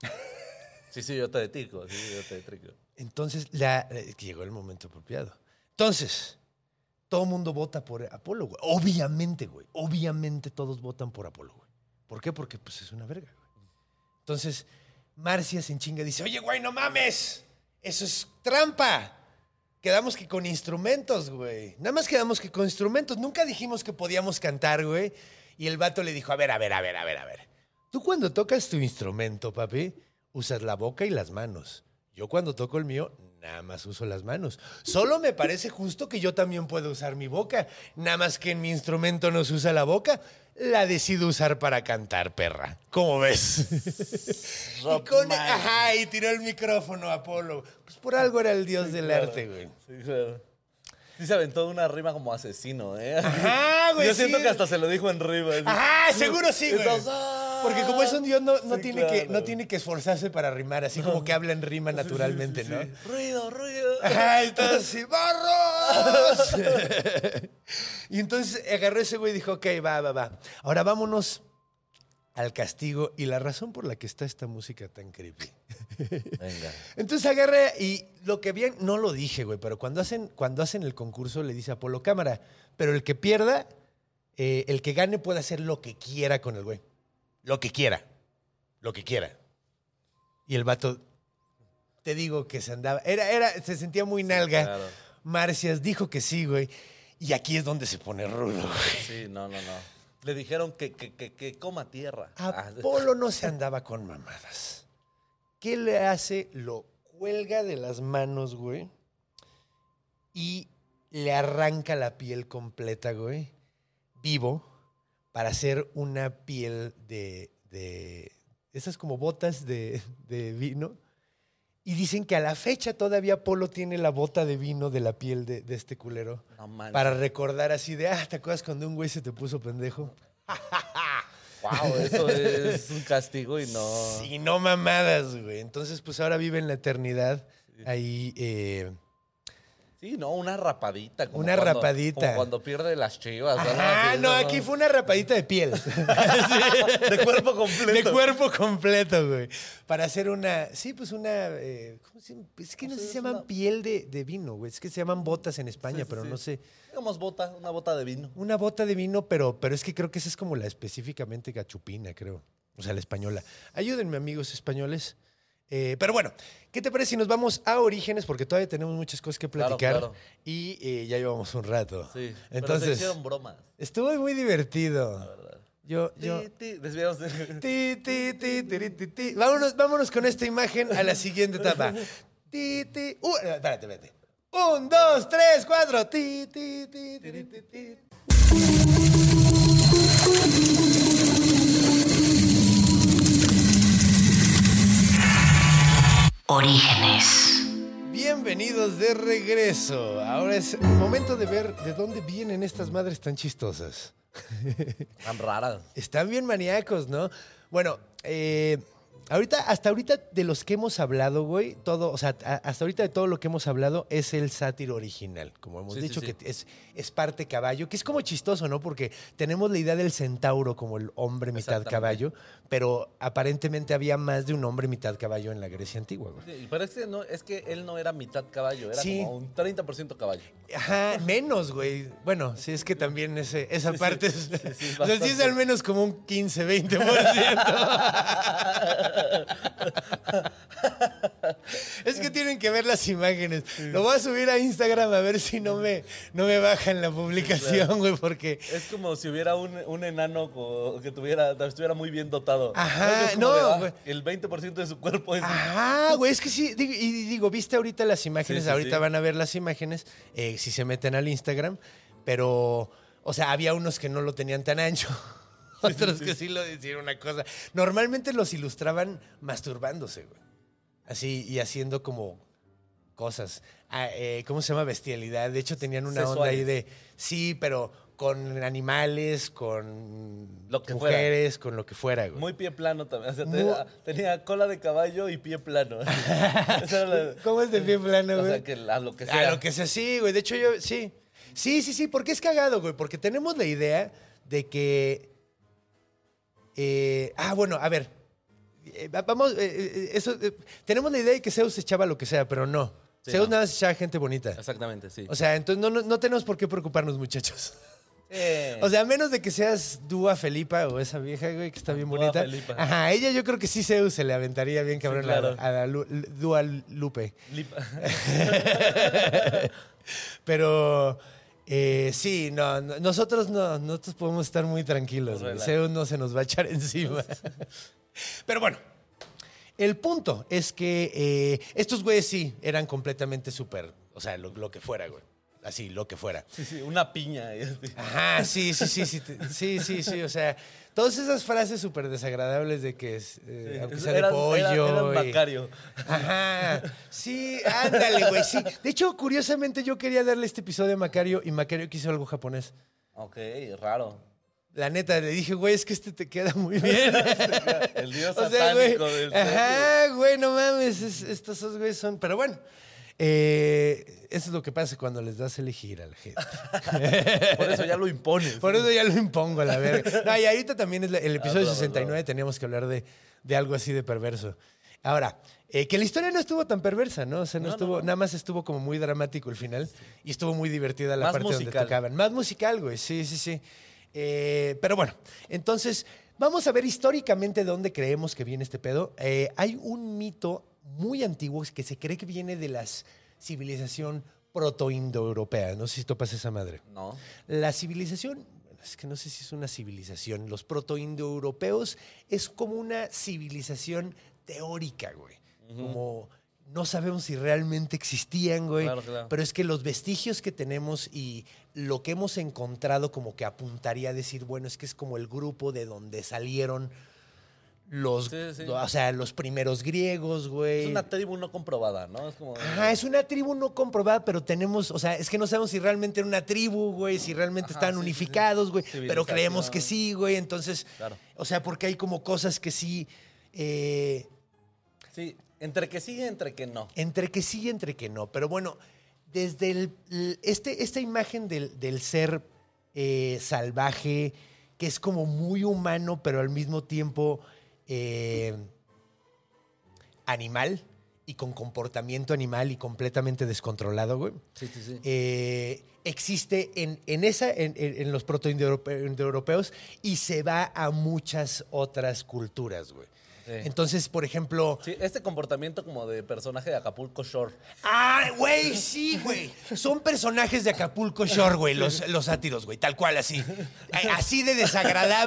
Sí, sí, yo te detico. Sí, yo te detico. entonces la, eh, llegó el momento apropiado. Entonces, todo el mundo vota por Apolo, güey. Obviamente, güey. Obviamente todos votan por Apolo, güey. ¿Por qué? Porque pues es una verga, güey. Entonces, Marcia se chinga dice, oye, güey, no mames. Eso es trampa. Quedamos que con instrumentos, güey. Nada más quedamos que con instrumentos. Nunca dijimos que podíamos cantar, güey. Y el vato le dijo, a ver, a ver, a ver, a ver, a ver. Tú cuando tocas tu instrumento, papi, usas la boca y las manos. Yo cuando toco el mío, nada más uso las manos. Solo me parece justo que yo también puedo usar mi boca. Nada más que en mi instrumento no se usa la boca. La decido usar para cantar, perra. ¿Cómo ves? y, con- man. ajá, y tiró el micrófono a Apolo. Pues por algo era el dios del claro. arte, güey. Sí, claro. Sí se aventó una rima como asesino, ¿eh? Ajá, güey, Yo siento sí. que hasta se lo dijo en rima. así. Ajá, seguro sí, güey. Entonces, ah, Porque como es un dios, no, no sí, tiene que, no tiene que esforzarse para rimar, así como que habla en rima naturalmente, Sí, sí, ¿no? sí. Ruido, ruido. Ajá, y todo así, ¡barros! y entonces agarró ese güey y dijo, ok, va, va, va. Ahora vámonos al castigo y la razón por la que está esta música tan creepy. Venga. Entonces agarré y lo que bien, no lo dije, güey, pero cuando hacen, cuando hacen el concurso le dice a Apolo cámara, pero el que pierda, eh, el que gane puede hacer lo que quiera con el güey. Lo que quiera. Lo que quiera. Y el vato, te digo que se andaba, era, era, se sentía muy nalga. claro. Marcias dijo que sí, güey. Y aquí es donde se pone rudo, güey. Sí, no, no, no. Le dijeron que, que, que, que coma tierra. Apolo no se andaba con mamadas. ¿Qué le hace? Lo cuelga de las manos, güey. Y le arranca la piel completa, güey. Vivo. Para hacer una piel de. de esas como botas de, de vino. Y dicen que a la fecha todavía Apolo tiene la bota de vino de la piel de, de este culero. No manches. Para recordar así de, ah, ¿te acuerdas cuando un güey se te puso pendejo? Wow, eso es un castigo y no. Sí, no mamadas, güey. Entonces, pues ahora vive en la eternidad. Ahí, eh, Sí, no, una rapadita. como Una cuando- rapadita. Como cuando pierde las chivas. así, no, aquí fue una rapadita de piel. De cuerpo completo. de cuerpo completo, güey. Para hacer una, sí, pues una, eh, ¿cómo se? Es que no sé si se llaman piel de, de vino, güey. Es que se llaman botas en España, Sí, sí, pero sí. no sé. Digamos bota, una bota de vino. Una bota de vino, pero, pero es que creo que esa es como la específicamente gachupina, creo. O sea, la española. Ayúdenme, amigos españoles. Eh, pero bueno, ¿qué te parece si nos vamos a Orígenes? Porque todavía tenemos muchas cosas que Claro, platicar. claro. Y eh, ya llevamos un rato. Sí. pero Entonces, hicieron bromas. estuvo muy divertido. Yo, yo. Ti, ti. Vámonos, vámonos con esta imagen a la siguiente etapa. Ti, ti. Uh, espérate, espérate. Un, dos, tres, cuatro. Ti, ti, ti, ti, ti. Orígenes. Bienvenidos de regreso. Ahora es momento de ver de dónde vienen estas madres tan chistosas. Tan raras. Están bien maníacos, ¿no? Bueno, eh, Ahorita, hasta ahorita de los que hemos hablado, güey, todo, o sea, a- hasta ahorita de todo lo que hemos hablado es el sátiro original, como hemos Sí, dicho, sí. que es, es parte caballo, que es como chistoso, ¿no? Porque tenemos la idea del centauro como el hombre mitad caballo, pero aparentemente había más de un hombre mitad caballo en la Grecia antigua, güey. Sí, pero es que, no, es que él no era mitad caballo, era como un 30% caballo. Ajá, menos, güey. Bueno, sí, es que también ese, esa parte es. Sí, sí, es o sea, sí es al menos como un 15, 20%. es que tienen que ver las imágenes. Lo voy a subir a Instagram a ver si no me, no me bajan la publicación, güey, porque. Es como si hubiera un, un enano que tuviera, estuviera muy bien dotado. Ajá, no, de, ah. El 20% de su cuerpo es... Ajá, güey, es que sí, digo- y digo, viste ahorita las imágenes, Sí, sí, ahorita sí. van a ver las imágenes, eh, si se meten al Instagram, pero, o sea, había unos que no lo tenían tan ancho, otros que sí lo hicieron una cosa. Normalmente los ilustraban masturbándose, güey, así, y haciendo como cosas. Ah, eh, ¿Cómo se llama? Bestialidad. De hecho, tenían una onda ahí de, sí, pero con animales, con Lo que fuera. mujeres, con lo que fuera, güey. Muy pie plano también. O sea, Muy- tenía, tenía cola de caballo y pie plano. La- ¿Cómo es de pie plano, O güey? sea, que a lo que sea. A lo que sea, sí, güey. De hecho, yo, sí. Sí, sí, sí, porque es cagado, güey. Porque tenemos la idea de que. Eh, ah, bueno, a ver. Eh, va- vamos, eh, eso. tenemos la idea de que Zeus echaba lo que sea, pero no. Sí, Zeus no. nada más echaba gente bonita. Exactamente, sí. O sea, entonces no, no, no tenemos por qué preocuparnos, muchachos. Eh, O sea, a menos de que seas Dúa Felipa o esa vieja, güey, que está bien Dua bonita. Felipa. Ajá, a ella yo creo que sí Zeus se le aventaría bien cabrón a la- claro. a la, Lu- Dua Lupe. lip- Pero eh, sí, no, no, nosotros no, nosotros podemos estar muy tranquilos. Relax. Zeus no se nos va a echar encima. Pero bueno, el punto es que eh, estos güeyes sí eran completamente súper, o sea, lo, lo que fuera, güey. Así, lo que fuera. sí, sí, una piña. Ajá, sí, sí, sí, sí, sí, sí, sí, o sea, todas esas frases súper desagradables de que es, eh, Sí, aunque sea de eran- pollo. eran- eran y- Macario. Ajá, sí, ándale, güey, sí. De hecho, curiosamente yo quería darle este episodio a Macario y Macario quiso algo japonés. Ok, raro. La neta, le dije, güey, es que este te queda muy bien. El dios O sea, güey, satánico del Ajá, güey, no mames, es- estos dos güeyes son... Pero bueno, eh, eso es lo que pasa cuando les das a elegir a la gente. Por eso ya lo impones. Por eso ya lo impongo, la verga. No, y ahorita también es la- el episodio bravo, 69 bravo. teníamos que hablar de, de algo así de perverso. Ahora, eh, que la historia no estuvo tan perversa, ¿no? O sea, no, estuvo, no. nada más estuvo como muy dramático el final y estuvo muy divertida la Más parte donde musical. tocaban. Más musical, güey, sí, sí, sí. Eh, pero bueno, entonces, vamos a ver históricamente de dónde creemos que viene este pedo. Eh, hay un mito muy antiguo que se cree que viene de la civilización proto-indoeuropea. No sé si topas esa madre. No. La civilización, es que no sé si es una civilización, los proto-indoeuropeos es como una civilización teórica, güey. Como no sabemos si realmente existían, güey. Claro, claro. Pero es que los vestigios que tenemos y lo que hemos encontrado como que apuntaría a decir, bueno, es que es como el grupo de donde salieron los, Sí, sí. o sea, los primeros griegos, güey. Es una tribu no comprobada, ¿no? Es como. Ajá, es una tribu no comprobada, pero tenemos, o sea, es que no sabemos si realmente era una tribu, güey, si realmente Ajá, están sí, unificados, güey, pero creemos que sí, güey, entonces, Claro. o sea, porque hay como cosas que sí, eh, Sí, entre que sí y entre que no. entre que sí y entre que no, pero bueno, desde el- este, esta imagen del, del ser eh, salvaje, que es como muy humano, pero al mismo tiempo eh, animal y con comportamiento animal y completamente descontrolado, güey. Sí, sí, sí. eh, existe en, en esa, en, en- los proto-indoeuropeos y se va a muchas otras culturas, güey. Sí. Entonces, por ejemplo, Sí, este comportamiento como de personaje de Acapulco Shore. ¡Ah, güey! Sí, güey. Son personajes de Acapulco Shore, güey, los, los sátiros, güey, tal cual, así. Así de desagradable.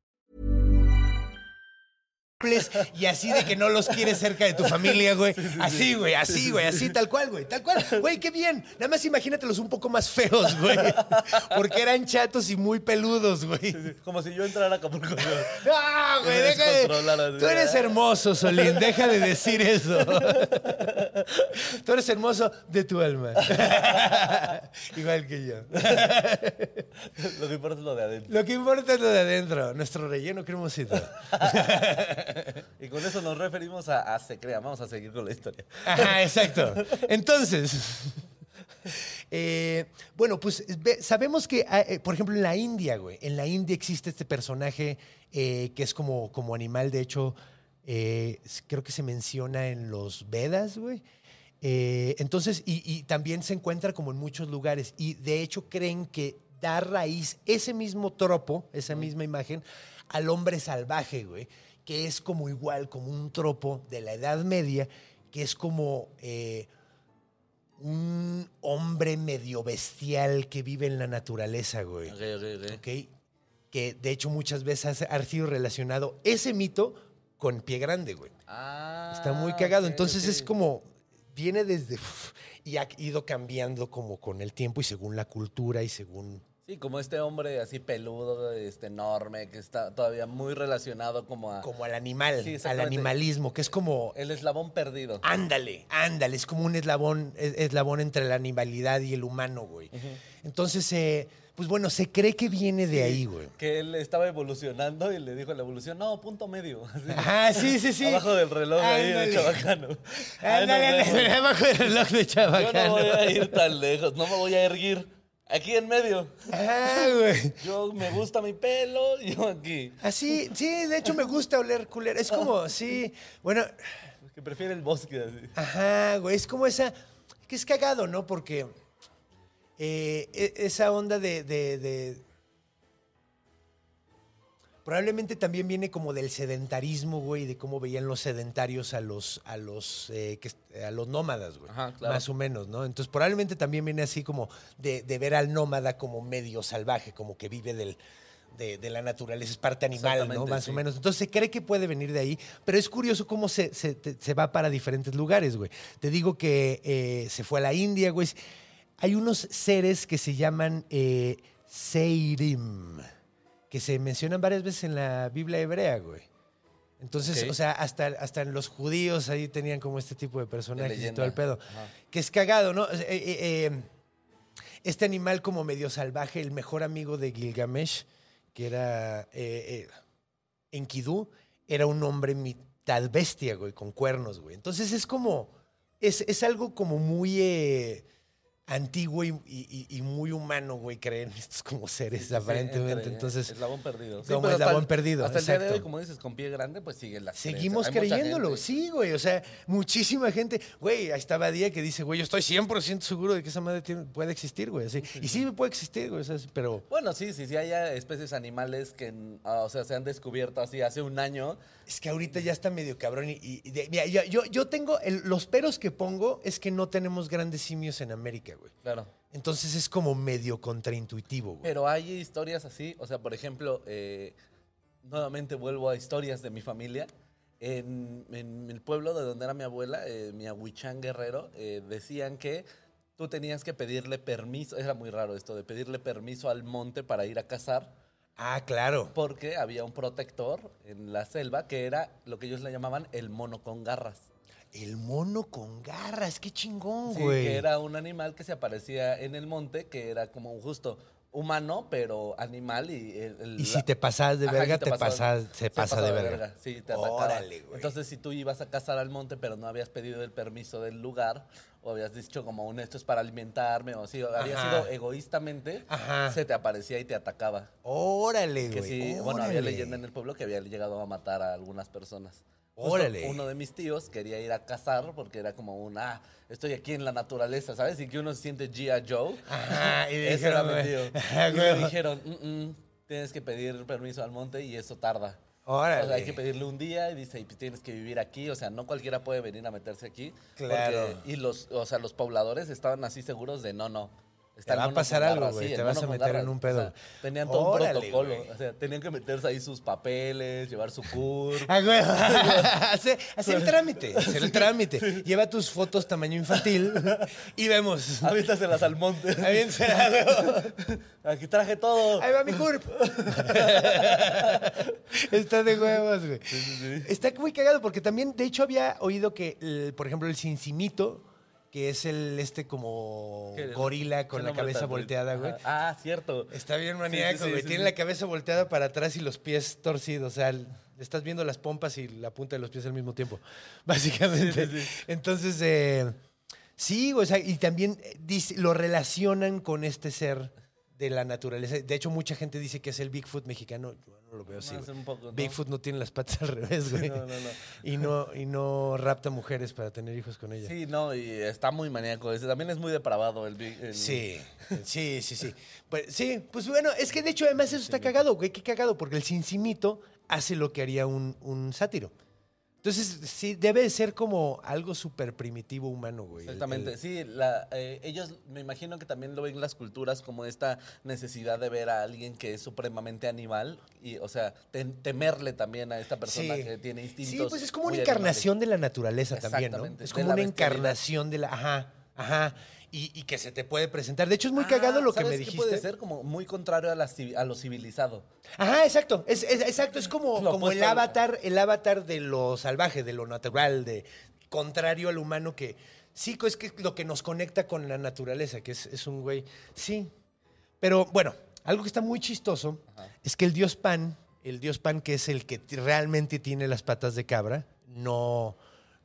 Y así de que no los quieres cerca de tu familia, güey. Así, güey, así, güey, así, tal cual, güey, tal cual. Güey, qué bien. Nada más imagínatelos un poco más feos, güey. Porque eran chatos y muy peludos, güey. Como si yo entrara a Acapulco. Ah, güey, deja de... Tú eres hermoso, Solín, deja de decir eso. Tú eres hermoso de tu alma. Igual que yo. Lo que importa es lo de adentro. Lo que importa es lo de adentro, nuestro relleno cremosito. Y con eso nos referimos a, a Se Crea. Vamos a seguir con la historia. Ajá, exacto. Entonces, eh, bueno, pues sabemos que, ah, eh, por ejemplo, en la India, güey, en la India existe este personaje eh, que es como, como animal, de hecho, creo que se menciona en los Vedas, güey. Entonces, y, y también se encuentra como en muchos lugares, y de hecho creen que da raíz ese mismo tropo, esa misma imagen, al hombre salvaje, güey, que es como igual, como un tropo de la Edad Media, que es como eh, un hombre medio bestial que vive en la naturaleza, güey. Ok, ok, ok. ¿ok? Que de hecho muchas veces ha sido relacionado ese mito con pie grande, güey. Ah, Está muy cagado. Entonces es como, viene desde, uf, y ha ido cambiando como con el tiempo y según la cultura y según... Sí, como este hombre así peludo, este enorme, que está todavía muy relacionado como a... Como al animal, Sí, al animalismo, que es como... El eslabón perdido. Ándale, ándale, es como un eslabón, es- eslabón entre la animalidad y el humano, güey. Entonces, eh, pues bueno, se cree que viene de ahí, güey. Que él estaba evolucionando y le dijo a la evolución, no, punto medio. Así. Ajá, sí, sí, sí. Abajo del reloj ahí de. Chabacano. Ándale, abajo del reloj de Yo no Chabacano. voy a ir tan lejos, no me voy a erguir. Aquí en medio. Ah, güey. Yo me gusta mi pelo, yo aquí. Así, sí, de hecho me gusta oler culero. Es como, sí, bueno, Que prefiere el bosque así. ajá, güey, es como esa, que es cagado, ¿no? Porque eh, e- esa onda de, de- de- Probablemente también viene como del sedentarismo, güey, de cómo veían los sedentarios a los, a los, eh, que, a los nómadas, güey. Ajá, claro. Más o menos, ¿no? Entonces probablemente también viene así como de, de ver al nómada como medio salvaje, como que vive del, de, de la naturaleza, es parte animal, ¿no? Más sí. o menos. Entonces se cree que puede venir de ahí, pero es curioso cómo se, se, te- se va para diferentes lugares, güey. Te digo que eh, se fue a la India, güey. Hay unos seres que se llaman eh, Seirim, que se mencionan varias veces en la Biblia hebrea, güey. Entonces, o sea, hasta, hasta en los judíos ahí tenían como este tipo de personajes y todo el pedo. Ajá. Que es cagado, ¿no? Eh, eh, eh, este animal como medio salvaje, el mejor amigo de Gilgamesh, que era Enkidu, era un hombre mitad bestia, güey, con cuernos, güey. Entonces es como, es, es algo como muy antiguo y, y- y muy humano, güey, creer en estos como seres, Sí, aparentemente. entre- Entonces, Eslabón perdido. como pero hasta eslabón perdido, Hasta el día de exacto. hoy, como dices, con pie grande, pues siguen las Seguimos creyéndolo, sí, güey. O sea, muchísima gente. Güey, ahí estaba Día que dice, güey, yo estoy 100% seguro de que esa madre tiene- puede existir, güey. así. Y sí puede existir, güey. o sea, pero Bueno, sí, sí, sí, hay especies animales que, ah, o sea, se han descubierto así hace un año. Es que ahorita ya está medio cabrón. Y, y- de- mira, yo, yo, yo tengo. el- los peros que pongo es que no tenemos grandes simios en América, güey. Claro. Entonces es como medio contraintuitivo, güey. Pero hay historias así, o sea, por ejemplo, eh, nuevamente vuelvo a historias de mi familia. En, en el pueblo de donde era mi abuela, eh, mi aguichán guerrero, eh, decían que tú tenías que pedirle permiso, era muy raro esto, de pedirle permiso al monte para ir a cazar, Ah, claro. porque había un protector en la selva que era lo que ellos le llamaban el mono con garras. El mono con garras, qué chingón, Sí, güey. que era un animal que se aparecía en el monte, que era como un justo humano, pero animal y... el- el- Y si te pasas de verga, te pasas- se pasa de verga. Sí, te. Órale, güey. Entonces, si tú ibas a cazar al monte, pero no habías pedido el permiso del lugar, o habías dicho como un esto es para alimentarme, o si había Ajá. sido egoístamente, Ajá. se te aparecía y te atacaba. Órale, Que güey. bueno, había leyenda en el pueblo que había llegado a matar a algunas personas. Justo Órale. Uno de mis tíos quería ir a cazar porque era como un, ah, estoy aquí en la naturaleza, ¿sabes? Y que uno se siente G.I. Joe. Ajá, y Ese era mi dijeron, tío. ajá, Y le dijeron, "Mm, mm, tienes que pedir permiso al monte y eso tarda. Órale. O sea, hay que pedirle un día y dice, y pues tienes que vivir aquí. O sea, no cualquiera puede venir a meterse aquí. Claro. porque- y los, o sea, los pobladores estaban así seguros de, no, no, te va a pasar algo, güey. sí, te vas a meter en un O pedo. sea, tenían todo Órale, un protocolo. O sea, tenían que meterse ahí sus papeles, llevar su CUR. Ah, güey. hacer, hacer el trámite, hacer el trámite. Lleva tus fotos tamaño infantil y vemos. Aviéntaselas al monte. Aviéntase, güey. Aquí traje todo. Ahí va mi curp. Está de huevos, güey. Está muy cagado porque también, de hecho, había oído que, por ejemplo, el cincimito, que es el este como gorila con ¿Qué la cabeza volteada, güey. Ah, cierto. Está bien maníaco, sí, sí, güey. sí, Tiene la cabeza volteada para atrás y los pies torcidos. O sea, estás viendo las pompas y la punta de los pies al mismo tiempo. Básicamente. Entonces, eh, sí, o sea, y también eh, dice- lo relacionan con este ser de la naturaleza. De hecho, mucha gente dice que es el Bigfoot mexicano. Yo no lo veo así. Bigfoot no tiene las patas al revés, güey. no, no, no. Y no, y no rapta mujeres para tener hijos con ella. Sí, no, y está muy maníaco. Ese también es muy depravado el, Big- el- Sí, sí, sí, sí. Pues, sí, pues bueno, es que de hecho además eso está cagado, güey, qué cagado, porque el cincimito hace lo que haría un, un sátiro. Entonces, sí, debe de ser como algo súper primitivo humano, güey. Exactamente, El- sí, la, eh, ellos me imagino que también lo ven las culturas como esta necesidad de ver a alguien que es supremamente animal y, o sea, tem- temerle también a esta persona Sí. que tiene instintos. Sí, pues es como una encarnación de la naturaleza también, ¿no? Es como una encarnación de la... Ajá, ajá. Y, y que se te puede presentar. De hecho, es muy Ah, cagado lo que ¿sabes me dijiste. puede ser como muy contrario a, la a lo civilizado. Ajá, exacto. Es, es- exacto. Es como, Lo como el avatar, el avatar de lo salvaje, de lo natural, de contrario al humano que sí es que lo que nos conecta con la naturaleza, que es, es un güey. Sí. Pero bueno, algo que está muy chistoso es que el dios Pan, el dios Pan, que es el que realmente tiene las patas de cabra, no.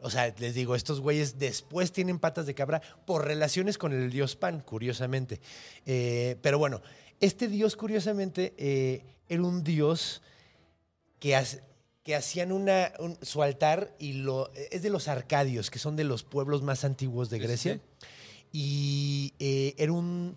O sea, les digo, estos güeyes después tienen patas de cabra por relaciones con el dios Pan, curiosamente. Eh, pero bueno, este dios, curiosamente, eh, era un dios que, hace- que hacían una, un- su altar y lo, es de los arcadios, que son de los pueblos más antiguos de sí, Grecia. sí. Y eh, era un...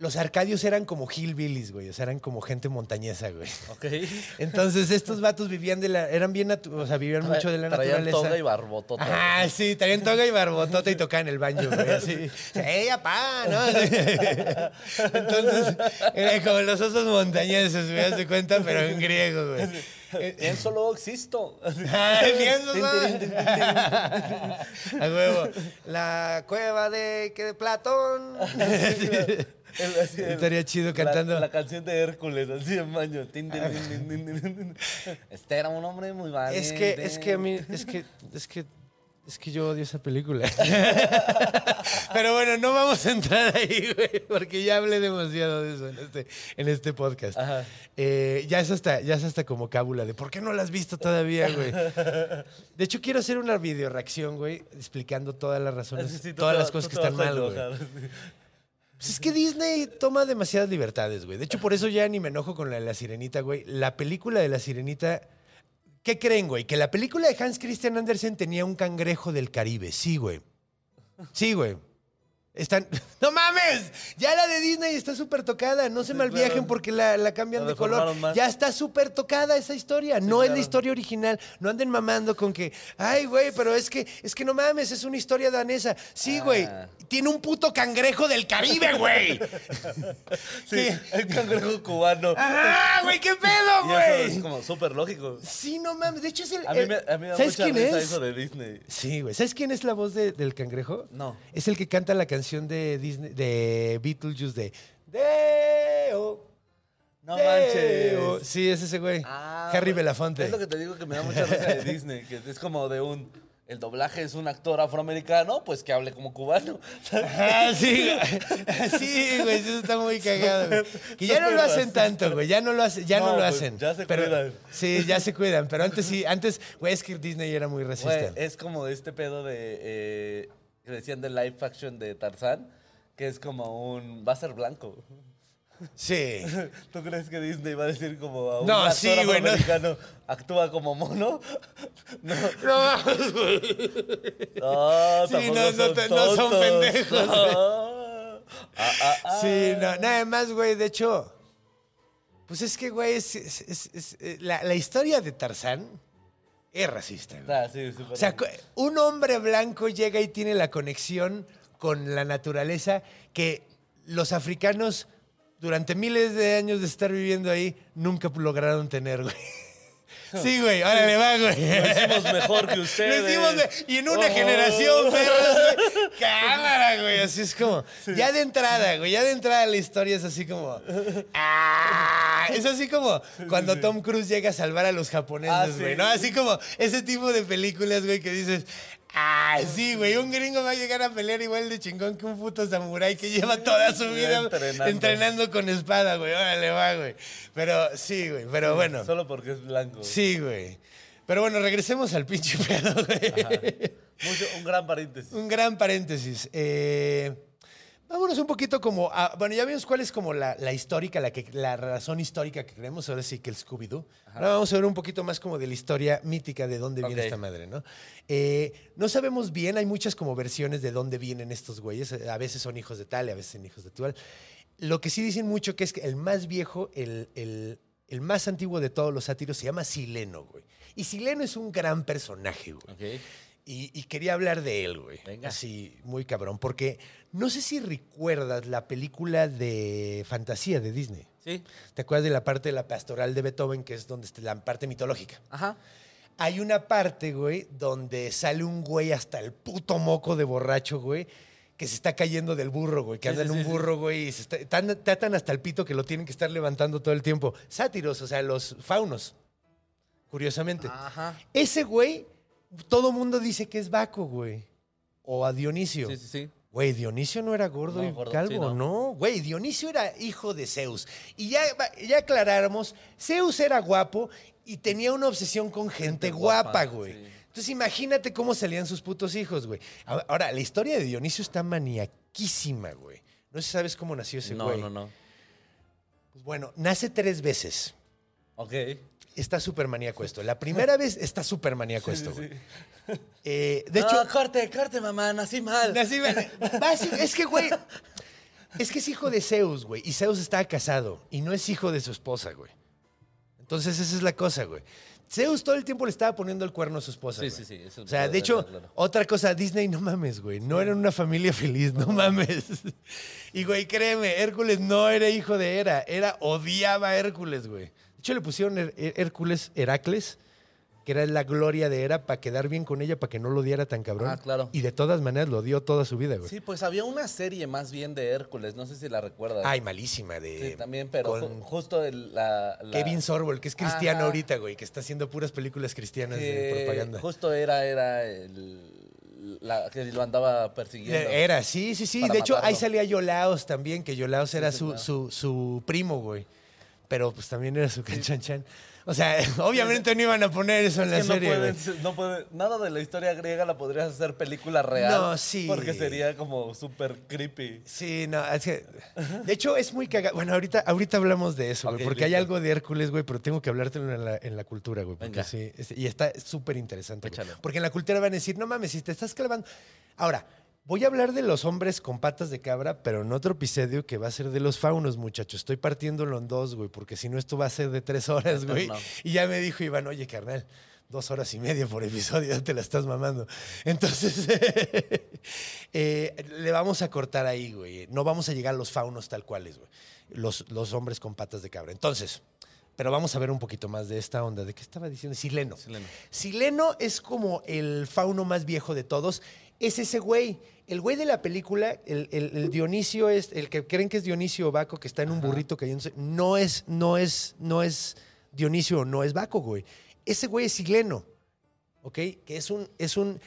Los arcadios eran como hillbillies, güey. O sea, eran como gente montañesa, güey. ¿Ok? Entonces, estos vatos vivían de la... Eran bien... O sea, vivían mucho de la Traían naturaleza. toga y barbotota. Ajá, sí, traían toga y barbotota y tocaban el banjo, güey, así. ¡Ella, pa! ¿no? Entonces, era como los osos montañeses, me das de cuenta, pero en griego, güey. Bien, solo existo. Tin. A huevo. La cueva de, ¿qué, de Platón. Así, Estaría chido cantando. La, canción de Hércules, así en baño. Este era un hombre muy valiente. Es que, es que a mí, es que, es que, es que yo odio esa película. Pero bueno, no vamos a entrar ahí, güey, porque ya hablé demasiado de eso en este, en este podcast. Ajá. Eh, ya es hasta, ya es hasta como cábula de ¿por qué no la has visto todavía, güey? De hecho, quiero hacer una video reacción, güey, explicando todas las razones, Sí, sí, tú todas las cosas que están mal, güey. Pues es que Disney toma demasiadas libertades, güey. De hecho, por eso ya ni me enojo con la de la sirenita, güey. La película de la sirenita. ¿Qué creen, güey? Que la película de Hans Christian Andersen tenía un cangrejo del Caribe. Sí, güey. Sí, güey. Están. ¡No mames! Ya la de Disney está súper tocada. No se Sí, malviajen claro. porque la, la cambian La de color. más. Ya está súper tocada esa historia. no es la historia original. No anden mamando con que, ay, güey, pero es que, es que no mames, es una historia danesa. Sí, güey. Ah. Tiene un puto cangrejo del Caribe, güey. Sí, el cangrejo cubano. ¡Ah, güey! ¿Qué pedo, Y eso es güey? como súper lógico. Sí, no mames. De hecho, es el. A mí me, a mí me da ¿Sabes mucha quién risa es? eso de Disney. Sí, güey. ¿Sabes quién es la voz de- del cangrejo? No. Es el que canta la canción de Disney, de Beetlejuice de Deo. No Deo. manches. Sí, es ese güey. Ah, Harry Belafonte. Es lo que te digo que me da mucha risa de Disney, que es como de un. El doblaje es un actor afroamericano, pues que hable como cubano. Ah, sí, sí, güey, eso está muy cagado. güey. Que ya no lo hacen tanto, güey, ya no lo hacen, ya no, No, lo pues, hacen. ya se Pero- cuidan. Sí, ya se cuidan, pero antes sí, antes, güey, es que Disney era muy Güey, racista. es como este pedo de. eh, que decían de live action de Tarzán, que es como un. Va a ser blanco. Sí. ¿Tú crees que Disney va a decir como a un No, actor sí, güey, no. afroamericano actúa como mono? No, No no, Sí, no, no son no son pendejos. No. Ah, ah, ah. Sí, no, nada más, güey, de hecho, pues es que, güey, es, es- es- es- eh, la, la historia de Tarzán es racista, güey. Ah, sí, súper O sea, co- un hombre blanco llega y tiene la conexión con la naturaleza que los africanos, durante miles de años de estar viviendo ahí, nunca lograron tener, güey. Sí, güey, órale, va, güey. Lo hicimos mejor que Lo ustedes. hicimos de- y en una Oh. generación, perros, güey. Cámara, güey. Así es como. Ya de entrada, güey. Ya de entrada la historia es así como. ¡Ah! Es así como cuando Tom Cruise llega a salvar a los Ah, japoneses, sí. güey. ¿no? Así como ese tipo de películas, güey, que dices. Ah, sí, güey, un gringo va a llegar a pelear igual de chingón que un puto samurái que lleva toda su vida entrenando. entrenando. con espada, güey. Órale, va, güey. Pero sí, güey, pero bueno. Solo porque es blanco. Sí, güey. Pero bueno, regresemos al pinche pedo, güey. Mucho- un gran paréntesis. Un gran paréntesis. Eh, vámonos un poquito como. a- bueno, ya vimos cuál es como la, la histórica, la, que, la razón histórica que creemos. Ahora sí que el Scooby-Doo. Ahora vamos a ver un poquito más como de la historia mítica de dónde viene esta madre, ¿no? Eh, no sabemos bien, hay muchas como versiones de dónde vienen estos güeyes. A veces son hijos de tal y a veces son hijos de tal. Lo que sí dicen mucho que es que el más viejo, el, el- el más antiguo de todos los sátiros se llama Sileno, güey. Y Sileno es un gran personaje, güey. Ok. Y, y quería hablar de él, güey. Venga. Así, muy cabrón. Porque no sé si recuerdas la película de fantasía de Disney. Sí. ¿Te acuerdas de la parte de la pastoral de Beethoven, que es donde está la parte mitológica? Ajá. Hay una parte, güey, donde sale un güey hasta el puto moco de borracho, güey, que se está cayendo del burro, güey, que Sí, anda sí, en un sí, burro, güey, y se está, tan, está tan hasta el pito que lo tienen que estar levantando todo el tiempo. Sátiros, o sea, los faunos, curiosamente. Ajá. Ese güey, todo mundo dice que es Baco, güey. O a Dionisio. Sí, sí, sí. Güey, Dionisio no era gordo No, y gordo, calvo, sí, no. no. Güey, Dionisio era hijo de Zeus. Y ya, ya aclaráramos, Zeus era guapo y tenía una obsesión con gente, guapa, guapa, güey. sí. Entonces imagínate cómo salían sus putos hijos, güey. Ahora- la historia de Dionisio está maniaquísima, güey. No sé si sabes cómo nació ese No, güey. no, no. Pues bueno, nace tres veces. Ok. Está súper maníaco esto. La primera vez está súper maníaco esto, güey. Eh, de hecho, No, corte, corte, mamá, nací mal. Así, basi- es que, güey, es que es hijo de Zeus, güey. Y Zeus estaba casado y no es hijo de su esposa, güey. Entonces, esa es la cosa, güey. Zeus todo el tiempo le estaba poniendo el cuerno a su esposa. Sí, güey. sí, sí, eso O sea, de hecho, claro. otra cosa, Disney, no mames, güey. No eran una familia feliz, no mames. Y, güey, créeme, Hércules no era hijo de Hera. Era odiaba a Hércules, güey. De hecho, le pusieron Her- Hércules, Heracles, que era la gloria de Hera para quedar bien con ella, para que no lo odiara tan cabrón. Ah, claro. Y de todas maneras lo odió toda su vida, güey. Sí, pues había una serie más bien de Hércules, no sé si la recuerdas. Ay, malísima de. Sí, también, pero con ju- justo el- la, la- Kevin Sorbo, que es cristiano Ajá. ahorita, güey, que está haciendo puras películas cristianas de propaganda. Justo era, era el, la que lo andaba persiguiendo. Era, sí, sí, sí. De hecho, ahí salía Yolaos también, que Yolaos era sí, su, claro. su, su primo, güey. Pero pues también era su canchanchan. O sea, obviamente no iban a poner eso en Es la no serie, pueden, no pueden- nada de la historia griega la podrías hacer película real. No, sí. Porque sería como súper creepy. Sí, no, es que, de hecho es muy cagado. Bueno, ahorita, ahorita hablamos de eso, güey, porque hay algo de Hércules, güey, pero tengo que hablártelo en la, en la cultura, güey. Porque Venga. sí, es- y está súper interesante. Porque en la cultura van a decir, no mames, si te estás clavando. Ahora, voy a hablar de los hombres con patas de cabra, pero en otro episodio que va a ser de los faunos, muchachos. Estoy partiéndolo en dos, güey, porque si no, esto va a ser de tres horas, güey. No. Y ya me dijo Iván, oye, carnal. Dos horas y media por episodio, te la estás mamando. Entonces, eh, le vamos a cortar ahí, güey. No vamos a llegar a los faunos tal cuales, güey. Los, los hombres con patas de cabra. Entonces, pero vamos a ver un poquito más de esta onda. ¿De qué estaba diciendo? Sileno. Sileno. Sileno es como el fauno más viejo de todos. Es ese güey. El güey de la película, el, el- el Dionisio es, el que creen que es Dionisio Baco, que está en un burrito cayéndose, no es, no es, no es Dionisio, no es Baco, güey. Ese güey es Sileno, ¿ok? Que es un, es un,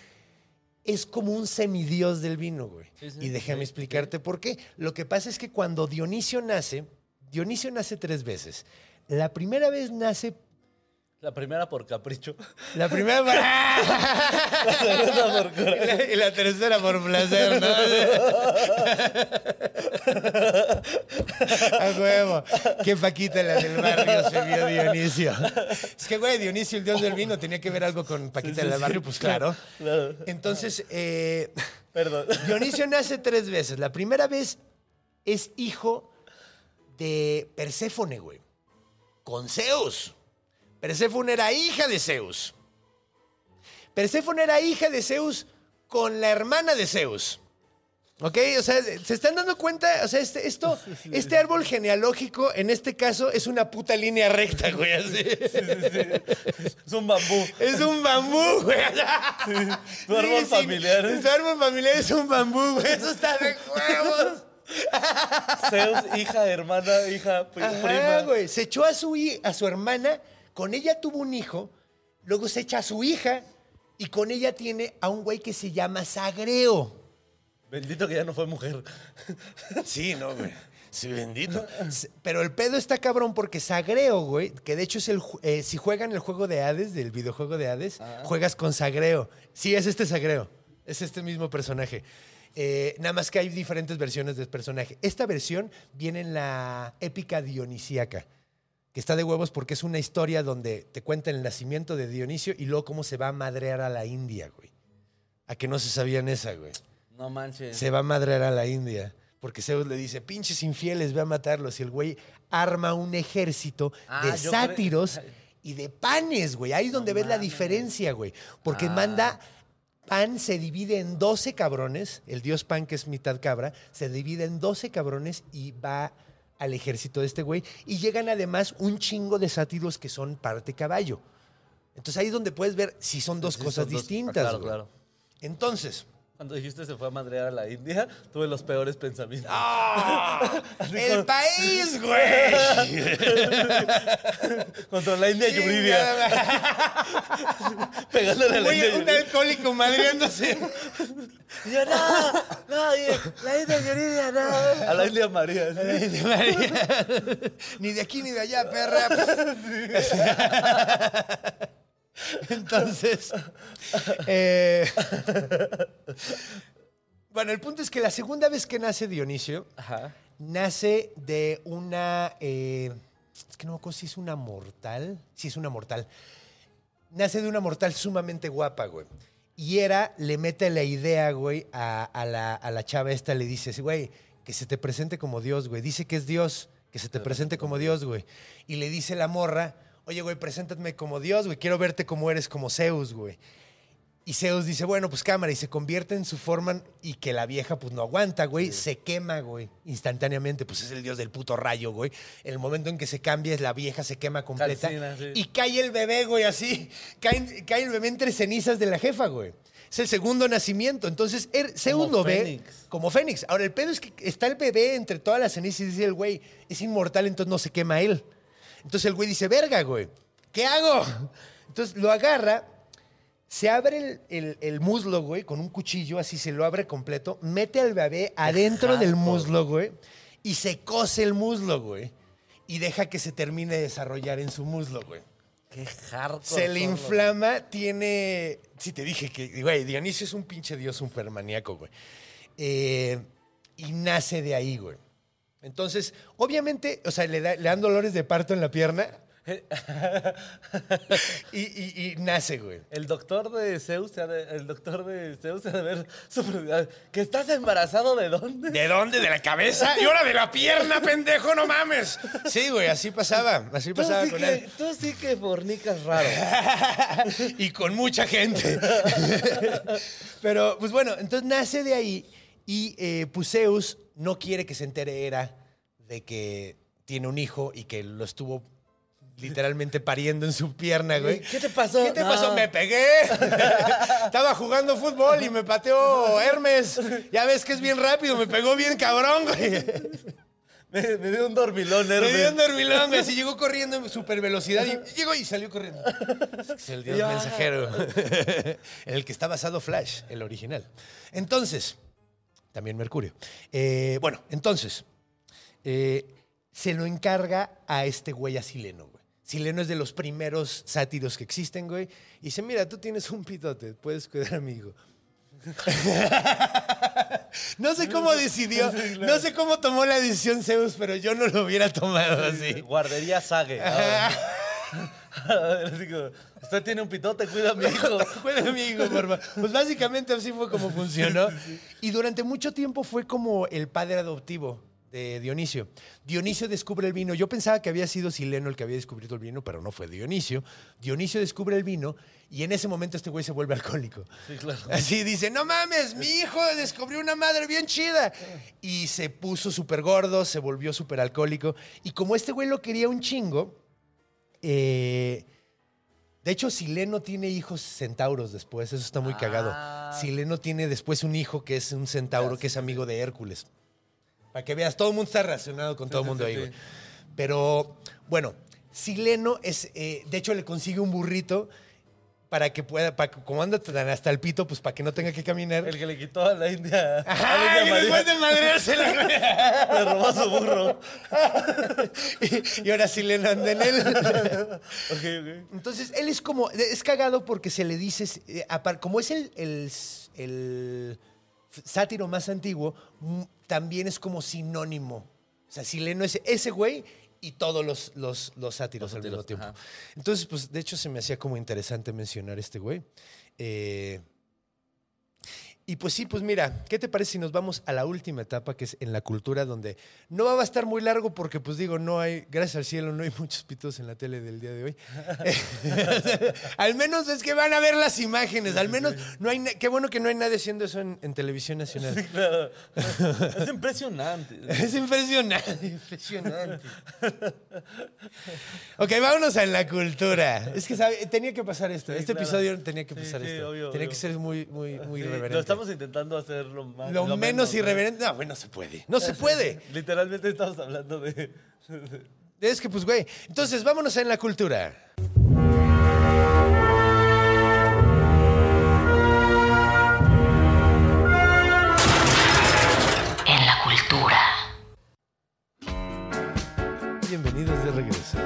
es como un semidios del vino, güey. Sí, sí, y déjame sí, explicarte por qué. Lo que pasa es que cuando Dionisio nace, Dionisio nace tres veces. La primera vez nace La primera por capricho. la primera y, la, y la tercera por placer, ¿no? A huevo. Qué Paquita la del barrio se vio Dionisio. Es que, güey, Dionisio, el dios del vino, tenía que ver algo con Paquita la del barrio, pues claro. Claro. Entonces, eh, Perdón. Dionisio nace tres veces. La primera vez es hijo de Perséfone, güey. Con Zeus. Perséfone era hija de Zeus. Perséfone era hija de Zeus con la hermana de Zeus. ¿Ok? O sea, ¿se están dando cuenta? O sea, este, esto, este árbol genealógico, en este caso, es una puta línea recta, güey. Así. Es un bambú. Es un bambú, güey. Tu árbol familiar. Tu árbol familiar es un bambú, güey. Eso está de huevos. Zeus, hija, hermana, hija, Ajá, prima. güey. Se echó a su, a su hermana, con ella tuvo un hijo, luego se echa a su hija y con ella tiene a un güey que se llama Sagreo. Bendito que ya no fue mujer. Sí, no, güey. Sí, bendito. Pero el pedo está cabrón porque Sagreo, güey, que de hecho es el. eh, si juegan el juego de Hades, del videojuego de Hades, juegas con Sagreo. Sí, es este Sagreo. Es este mismo personaje. Eh, nada más que hay diferentes versiones del personaje. Esta versión viene en la épica dionisíaca, que está de huevos porque es una historia donde te cuentan el nacimiento de Dionisio y luego cómo se va a madrear a la India, güey. A que no se sabían esa, güey No manches. se va a madrear a la India. Porque Zeus le dice, pinches infieles, ve a matarlos. Y el güey arma un ejército Ah, de sátiros y de panes, güey. Ahí es donde ves la diferencia, güey. Porque Ah. manda, Pan se divide en 12 cabrones. El dios Pan, que es mitad cabra, se divide en 12 cabrones y va al ejército de este güey. Y llegan además un chingo de sátiros que son parte caballo. Entonces ahí es donde puedes ver si son dos Sí, cosas son dos- distintas. Claro, claro. Entonces, Cuando dijiste se fue a madrear a la India, tuve los peores pensamientos. ¡Ah! ¡El país, güey! Contra la India Yuridia. Pegándole a la India un alcohólico madreándose. Yo, no, no, la India Yuridia, no. A la India María. sí. ni de aquí ni de allá, perra. Entonces, eh, bueno, el punto es que la segunda vez que nace Dionisio, Ajá. nace de una, eh, es que no me acuerdo si es una mortal, sí es una mortal, nace de una mortal sumamente guapa, güey. Y era, le mete la idea, güey, a, a la, a la chava esta, le dice, güey, que se te presente como Dios, güey. Dice que es Dios, que se te presente como Dios, güey. Y le dice la morra, oye, güey, preséntame como Dios, güey. Quiero verte como eres, como Zeus, güey. Y Zeus dice, bueno, pues cámara, y se convierte en su forma y que la vieja pues no aguanta, güey, se quema, güey, instantáneamente, pues es el dios del puto rayo, güey. En el momento en que se cambia, la vieja se quema completa Calcina, sí. y cae el bebé, güey, así, cae, cae el bebé entre cenizas de la jefa, güey. Es el segundo nacimiento. Entonces, er- Zeus Como lo ve como Fénix. Ahora, el pedo es que está el bebé entre todas las cenizas y dice el güey, es inmortal, entonces no se quema él. Entonces el güey dice, verga, güey, ¿qué hago? Entonces lo agarra, se abre el, el- el muslo, güey, con un cuchillo, así se lo abre completo, mete al bebé adentro del muslo, güey, y se cose el muslo, güey. Y deja que se termine de desarrollar en su muslo, güey. Qué hardcore. Se le los- inflama, tiene. Sí, te dije que, güey, Dionisio es un pinche dios supermaníaco, güey. Eh, y nace de ahí, güey. Entonces, obviamente, o sea, le, da- le dan dolores de parto en la pierna. y, y- y nace, güey. El doctor de Zeus, el doctor de Zeus se ha de ver sufrido. ¿Que estás embarazado de dónde? ¿De dónde? ¿De la cabeza? Y ahora de la pierna, pendejo, no mames. Sí, güey, así pasaba. Así Tú pasaba sí, con que, él. tú sí que fornicas raro. y con mucha gente. Pero, pues bueno, entonces nace de ahí y eh, pues Zeus no quiere que se entere Hera de que tiene un hijo y que lo estuvo literalmente pariendo en su pierna, güey. ¿Qué te pasó? ¿Qué te No. pasó? Me pegué. Estaba jugando fútbol y me pateó Hermes. Ya ves que es bien rápido, me pegó bien cabrón, güey. Me, me dio un dormilón, Me Hermes. dio un dormilón, güey. Así llegó corriendo en super velocidad y llegó y salió corriendo. Es el dios Ya. mensajero. En el que está basado Flash, el original. Entonces, también Mercurio. Eh, bueno, entonces, eh, se lo encarga a este güey a Sileno, güey. Sileno es de los primeros sátiros que existen, güey. Y dice, mira, tú tienes un pitote, puedes cuidar a mi hijo. no sé cómo decidió, no sé cómo tomó la decisión Zeus, pero yo no lo hubiera tomado así. Guardería Sage. Usted tiene un pitote, cuida a mi hijo. Cuida a mi hijo, por favor. Pues básicamente así fue como funcionó. Y durante mucho tiempo fue como el padre adoptivo de Dionisio. Dionisio descubre el vino. Yo pensaba que había sido Sileno el que había descubierto el vino, pero no fue Dionisio. Dionisio descubre el vino y en ese momento este güey se vuelve alcohólico. Sí, claro. Así dice, no mames, mi hijo descubrió una madre bien chida. Y se puso súper gordo, se volvió súper alcohólico. Y como este güey lo quería un chingo, eh, de hecho, Sileno tiene hijos centauros después, eso está muy cagado. Ah. Sileno tiene después un hijo que es un centauro, que es amigo de Hércules. Para que veas, todo el mundo está relacionado con todo el sí, mundo sí, ahí, sí. güey. Pero, bueno, Sileno es, eh, de hecho, le consigue un burrito para que pueda, para, que- como anda tan hasta el pito, pues para que no tenga que caminar. El que le quitó a la India. a la Ajá, India y después de madreársela, le robó su burro. y, y ahora Sileno anda en él. Ok, ok. Entonces, él es como, es cagado porque se le dice, eh, como es el, el, el sátiro más antiguo, también es como sinónimo. O sea, Sileno es ese güey y todos los, los, los sátiros Los al mismo tiempo. ajá. Entonces, pues, de hecho, se me hacía como interesante mencionar este güey. Eh, y pues sí, pues mira, ¿qué te parece si nos vamos a la última etapa, que es en la cultura, donde no va a estar muy largo porque, pues digo, no hay, gracias al cielo, no hay muchos pitos en la tele del día de hoy. al menos es que van a ver las imágenes, al menos no hay, qué bueno que no hay nadie haciendo eso en, en televisión nacional. Claro. Es impresionante. Es impresionante, impresionante. ok, vámonos a la cultura. Es que sabe, tenía que pasar esto. Sí, este claro. episodio tenía que Sí, pasar sí, esto. obvio, tenía obvio. que ser muy, muy, muy Sí, irreverente. Lo estamos intentando hacer lo, más, Lo, menos irreverente. No, güey, no se puede. No se puede. Literalmente estamos hablando de. Es que, pues, güey. Entonces, vámonos en la cultura. En la cultura. Bienvenidos de regreso.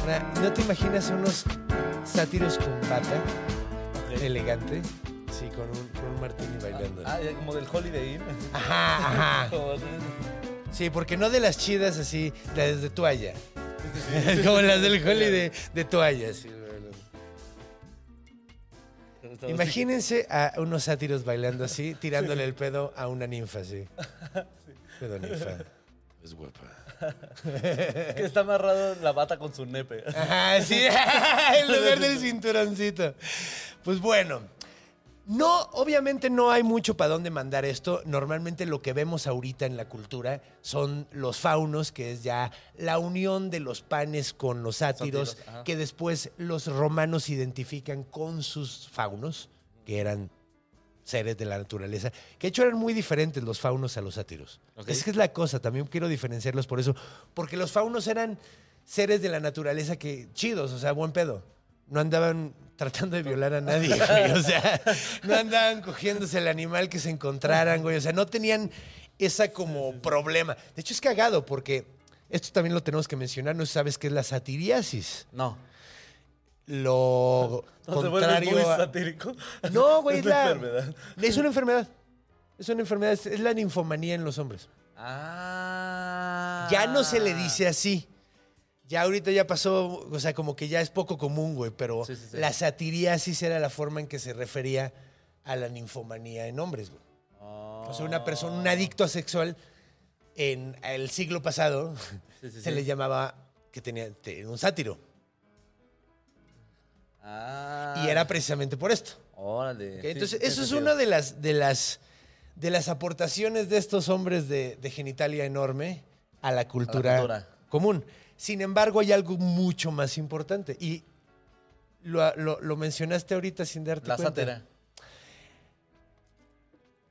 Ahora, ¿no te imaginas unos sátiros con bata elegante? Sí, con un, con un martini bailando. Ah, ya como del Holiday Inn. Ajá, ajá. Sí, porque no de las chidas así, las de toalla. Como las del Holly de, toalla. sí, Imagínense a unos sátiros bailando así, tirándole el pedo a una ninfa así. Pedo ninfa. Es guapa. Que está amarrado la bata con su nepe. Ajá, sí, en lugar del cinturoncito. Pues bueno, no, obviamente no hay mucho para dónde mandar esto. Normalmente lo que vemos ahorita en la cultura son los faunos, que es ya la unión de los panes con los sátiros, que después los romanos identifican con sus faunos, que eran seres de la naturaleza, que de hecho eran muy diferentes los faunos a los sátiros. Ok. Es que es la cosa, también quiero diferenciarlos por eso, porque los faunos eran seres de la naturaleza que chidos, o sea, buen pedo. No andaban tratando de violar a nadie, güey. O sea, no andaban cogiéndose el animal que se encontraran, güey. O sea, no tenían esa como problema. De hecho, es cagado porque esto también lo tenemos que mencionar. No sabes qué es la satiriasis. No. Lo No contrario muy a- satírico. No, güey, Es es, una la- enfermedad. Es una enfermedad. Es una enfermedad. Es, es la ninfomanía en los hombres. Ah. Ya no se le dice así. Ya ahorita ya pasó, o sea, como que ya es poco común, güey, pero Sí, sí, sí. la satiriasis era la forma en que se refería a la ninfomanía en hombres, güey. O sea, una persona, un adicto asexual en el siglo pasado se le llamaba que tenía te- un sátiro. Ah. Y era precisamente por esto. Órale. Entonces, eso es una de las, de las, de las aportaciones de estos hombres de, de genitalia enorme a la cultura, cultura. común. Sin embargo, hay algo mucho más importante. Y lo, lo- lo mencionaste ahorita sin darte La cuenta. sátira.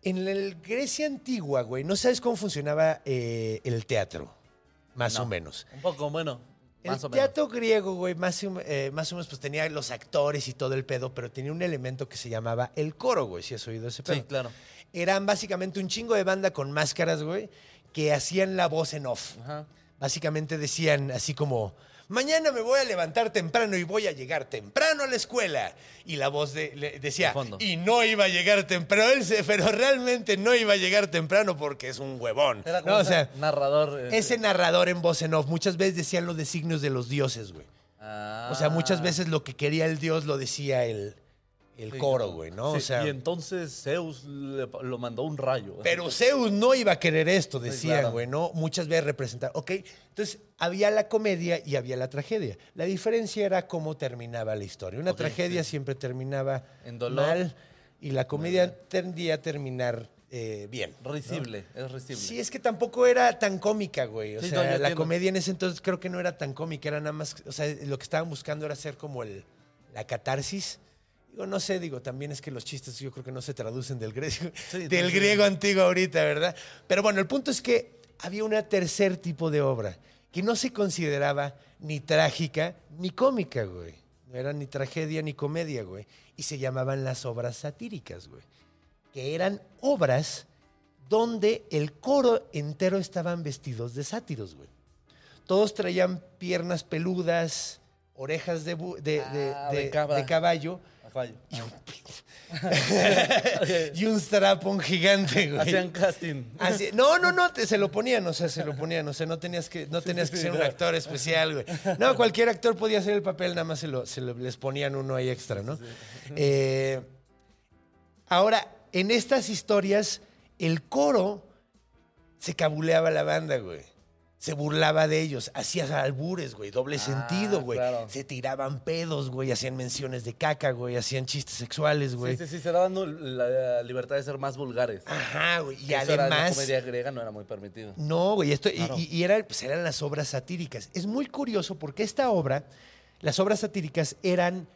En la Grecia antigua, güey, no sabes cómo funcionaba eh, el teatro, más No. o menos. Un poco, bueno. El Más o menos. teatro griego, güey, más, eh, más o menos, pues tenía los actores y todo el pedo, pero tenía un elemento que se llamaba el coro, güey, si has oído ese pedo. Sí, claro. Eran básicamente un chingo de banda con máscaras, güey, que hacían la voz en off. Ajá. Básicamente decían así como, mañana me voy a levantar temprano y voy a llegar temprano a la escuela. Y la voz de- le- decía, De y no iba a llegar temprano, él se- pero realmente no iba a llegar temprano porque es un huevón. Era como No, o sea, narrador. eh, ese narrador en voz en off, muchas veces decían los designios de los dioses, güey. ah. O sea, muchas veces lo que quería el dios lo decía el, el coro, güey, ¿no? Sí, o sea, y entonces Zeus le- lo mandó un rayo. pero Zeus no iba a querer esto, decían, claro. güey, ¿no? Muchas veces representar. Ok, entonces había la comedia y había la tragedia. La diferencia era cómo terminaba la historia. Una tragedia siempre terminaba En dolor. mal y la comedia tendía a terminar eh, bien. ¿no? Risible, es risible. Sí, es que tampoco era tan cómica, güey. O Sí, sea, no, la entiendo. comedia en ese entonces creo que no era tan cómica, era nada más, o sea, lo que estaban buscando era hacer como el, la catarsis. Digo, no sé, digo, también es que los chistes yo creo que no se traducen del griego, Sí, del sí. griego antiguo ahorita, ¿verdad? Pero bueno, el punto es que había un tercer tipo de obra que no se consideraba ni trágica ni cómica, güey. No era ni tragedia ni comedia, güey. Y se llamaban las obras satíricas, güey. Que eran obras donde el coro entero estaban vestidos de sátiros, güey. Todos traían piernas peludas, orejas de, de, de- Ah, de- de caballo A caballo. y un, y un strapón gigante, güey. Hacían casting. Así- no, no, no, te- se lo ponían, o sea, se lo ponían, o sea, no tenías que, no tenías que ser un actor especial, güey. No, cualquier actor podía hacer el papel, nada más se, lo, se lo- les ponían uno ahí extra, ¿no? Eh, ahora, en estas historias, el coro se cabuleaba la banda, güey. Se burlaba de ellos, hacía albures, güey, doble sentido, güey. claro. Se tiraban pedos, güey, hacían menciones de caca, güey, hacían chistes sexuales, güey. Sí, sí, sí, se daban la libertad de ser más vulgares. Ajá, güey. Y Eso era en la además. comedia griega no era muy permitido. No, güey, esto, y- Claro. y, y era, pues, eran las obras satíricas. Es muy curioso porque esta obra, las obras satíricas eran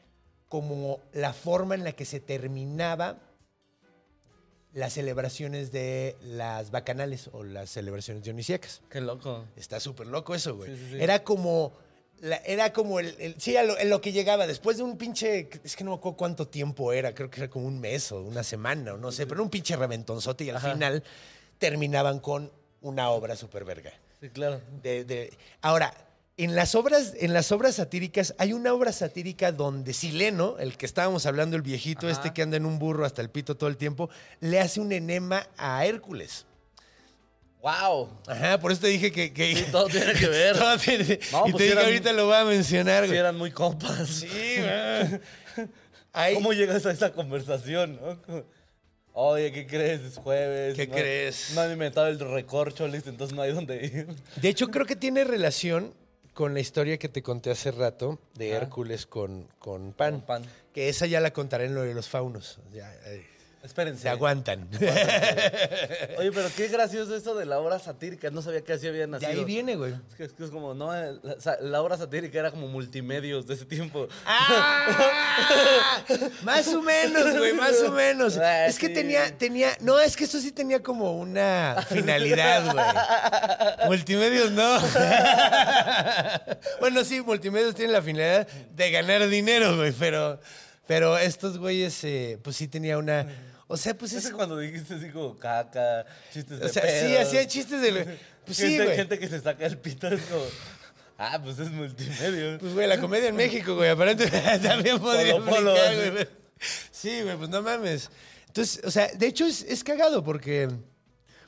como la forma en la que se terminaba las celebraciones de las bacanales o las celebraciones dionisíacas. Qué loco. Está súper loco eso, güey. Sí, sí, sí. Era como. la- era como el. el- sí, a lo, en lo que llegaba. Después de un pinche. Es que no me acuerdo cuánto tiempo era. Creo que era como un mes o una semana o no sé. Pero un pinche reventonzote. Y al Ajá. final terminaban con una obra súper verga. Sí, claro. De- de- Ahora, en las, obras, en las obras satíricas, hay una obra satírica donde Sileno, el que estábamos hablando, el viejito Ajá. este que anda en un burro hasta el pito todo el tiempo, le hace un enema a Hércules. ¡Wow! Ajá, por eso te dije que. que- Sí, todo tiene que ver. Todo tiene- No, y pues te dije eran- ahorita lo voy a mencionar, güey. eran muy compas. Sí. Ahí- ¿Cómo llegas a esa conversación? no? Oye, ¿qué crees? Es jueves. ¿Qué no- crees? No han inventado el recorcho, listo, entonces no hay dónde ir. De hecho, creo que tiene relación con la historia que te conté hace rato de Ah. Hércules con, con Pan. Con Pan. Que esa ya la contaré en lo de los faunos. Ya, eh, Espérense. se aguantan. Oye, pero qué gracioso eso de la obra satírica. No sabía que así había De nacido. ahí viene, güey. Es que es, que es como, no, eh, la, la obra satírica era como multimedios de ese tiempo. ¡Ah! más o menos, güey, más o menos. Ah, es que tenía, tenía, no, es que esto sí tenía como una finalidad, güey. Multimedios no. bueno, sí, multimedios tienen la finalidad de ganar dinero, güey, pero, pero estos güeyes, eh, pues sí tenía una, o sea, pues Es cuando dijiste así como caca, chistes de o sea, sí, pedos, hacía chistes de, pues sí, gente, güey. gente que se saca el pito es como, ah, pues es multimedia. Pues, güey, la comedia en México, güey, aparentemente también podría Polo, polo, aplicar, sí. güey. Sí, güey, pues no mames. Entonces, o sea, de hecho es, es cagado porque,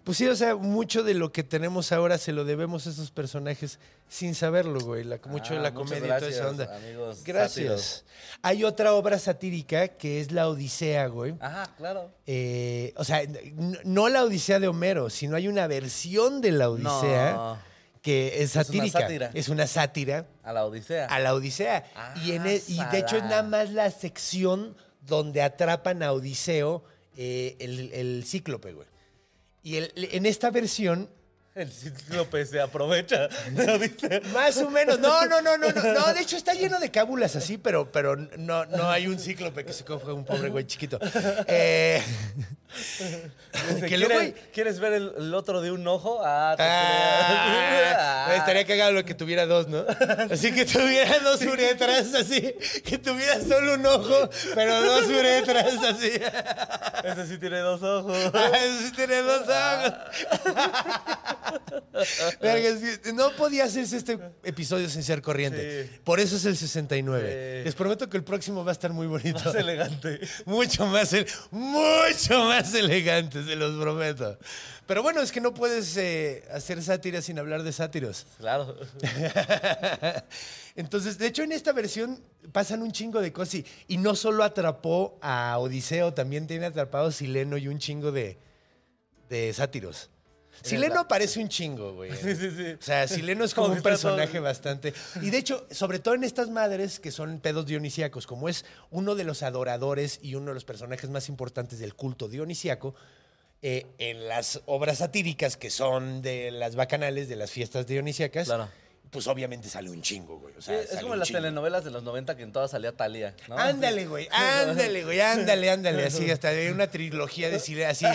pues sí, o sea, mucho de lo que tenemos ahora se lo debemos a esos personajes sin saberlo, güey. La- mucho de Ah, la comedia y toda esa onda. amigos Gracias. sátiros. Hay otra obra satírica que es La Odisea, güey. Ajá, claro. Eh, o sea, no la Odisea de Homero, sino hay una versión de la Odisea No. que es satírica. Es una sátira A la Odisea. a la Odisea. Ah, y, en e- y de hecho es nada más la sección donde atrapan a Odiseo eh, el, el cíclope, güey. Y el- en esta versión, El cíclope se aprovecha. ¿no viste? más o menos, no, no, no, no, no, no, de hecho está lleno de cábulas así, pero, pero no, no hay un cíclope que se coja un pobre güey chiquito. Eh, que ¿quieres, hay- ¿Quieres ver el, el otro de un ojo? Ah, te Ah, creas. estaría cagado lo que tuviera dos, ¿no? Así que tuviera dos uretras, así. Que tuviera solo un ojo, pero dos uretras, así. Ese sí tiene dos ojos. Ah, sí tiene dos ojos. No podía hacerse este episodio sin ser corriente. Sí. Por eso es el 69. Sí. Les prometo que el próximo va a estar muy bonito. Más elegante. Mucho más, mucho más elegante, se los prometo. Pero bueno, es que no puedes eh, hacer sátira sin hablar de sátiros. Claro. Entonces, de hecho, en esta versión pasan un chingo de cosas y, y no solo atrapó a Odiseo, también tiene atrapado a Sileno y un chingo de, de sátiros. Sileno aparece un chingo, güey. Sí, sí, sí. O sea, Sileno es como Como un todo- personaje bastante. Y de hecho, sobre todo en estas madres que son pedos dionisíacos, como es uno de los adoradores y uno de los personajes más importantes del culto dionisíaco, eh, en las obras satíricas que son de las bacanales, de las fiestas dionisíacas, Claro. Pues obviamente sale un chingo, güey. O Sí, sea, es como las chingo. telenovelas de los 90 que en todas salía Talía. ¿no? Ándale, güey, ándale, güey, ándale, ándale. Así, hasta de una trilogía de Sileno, así.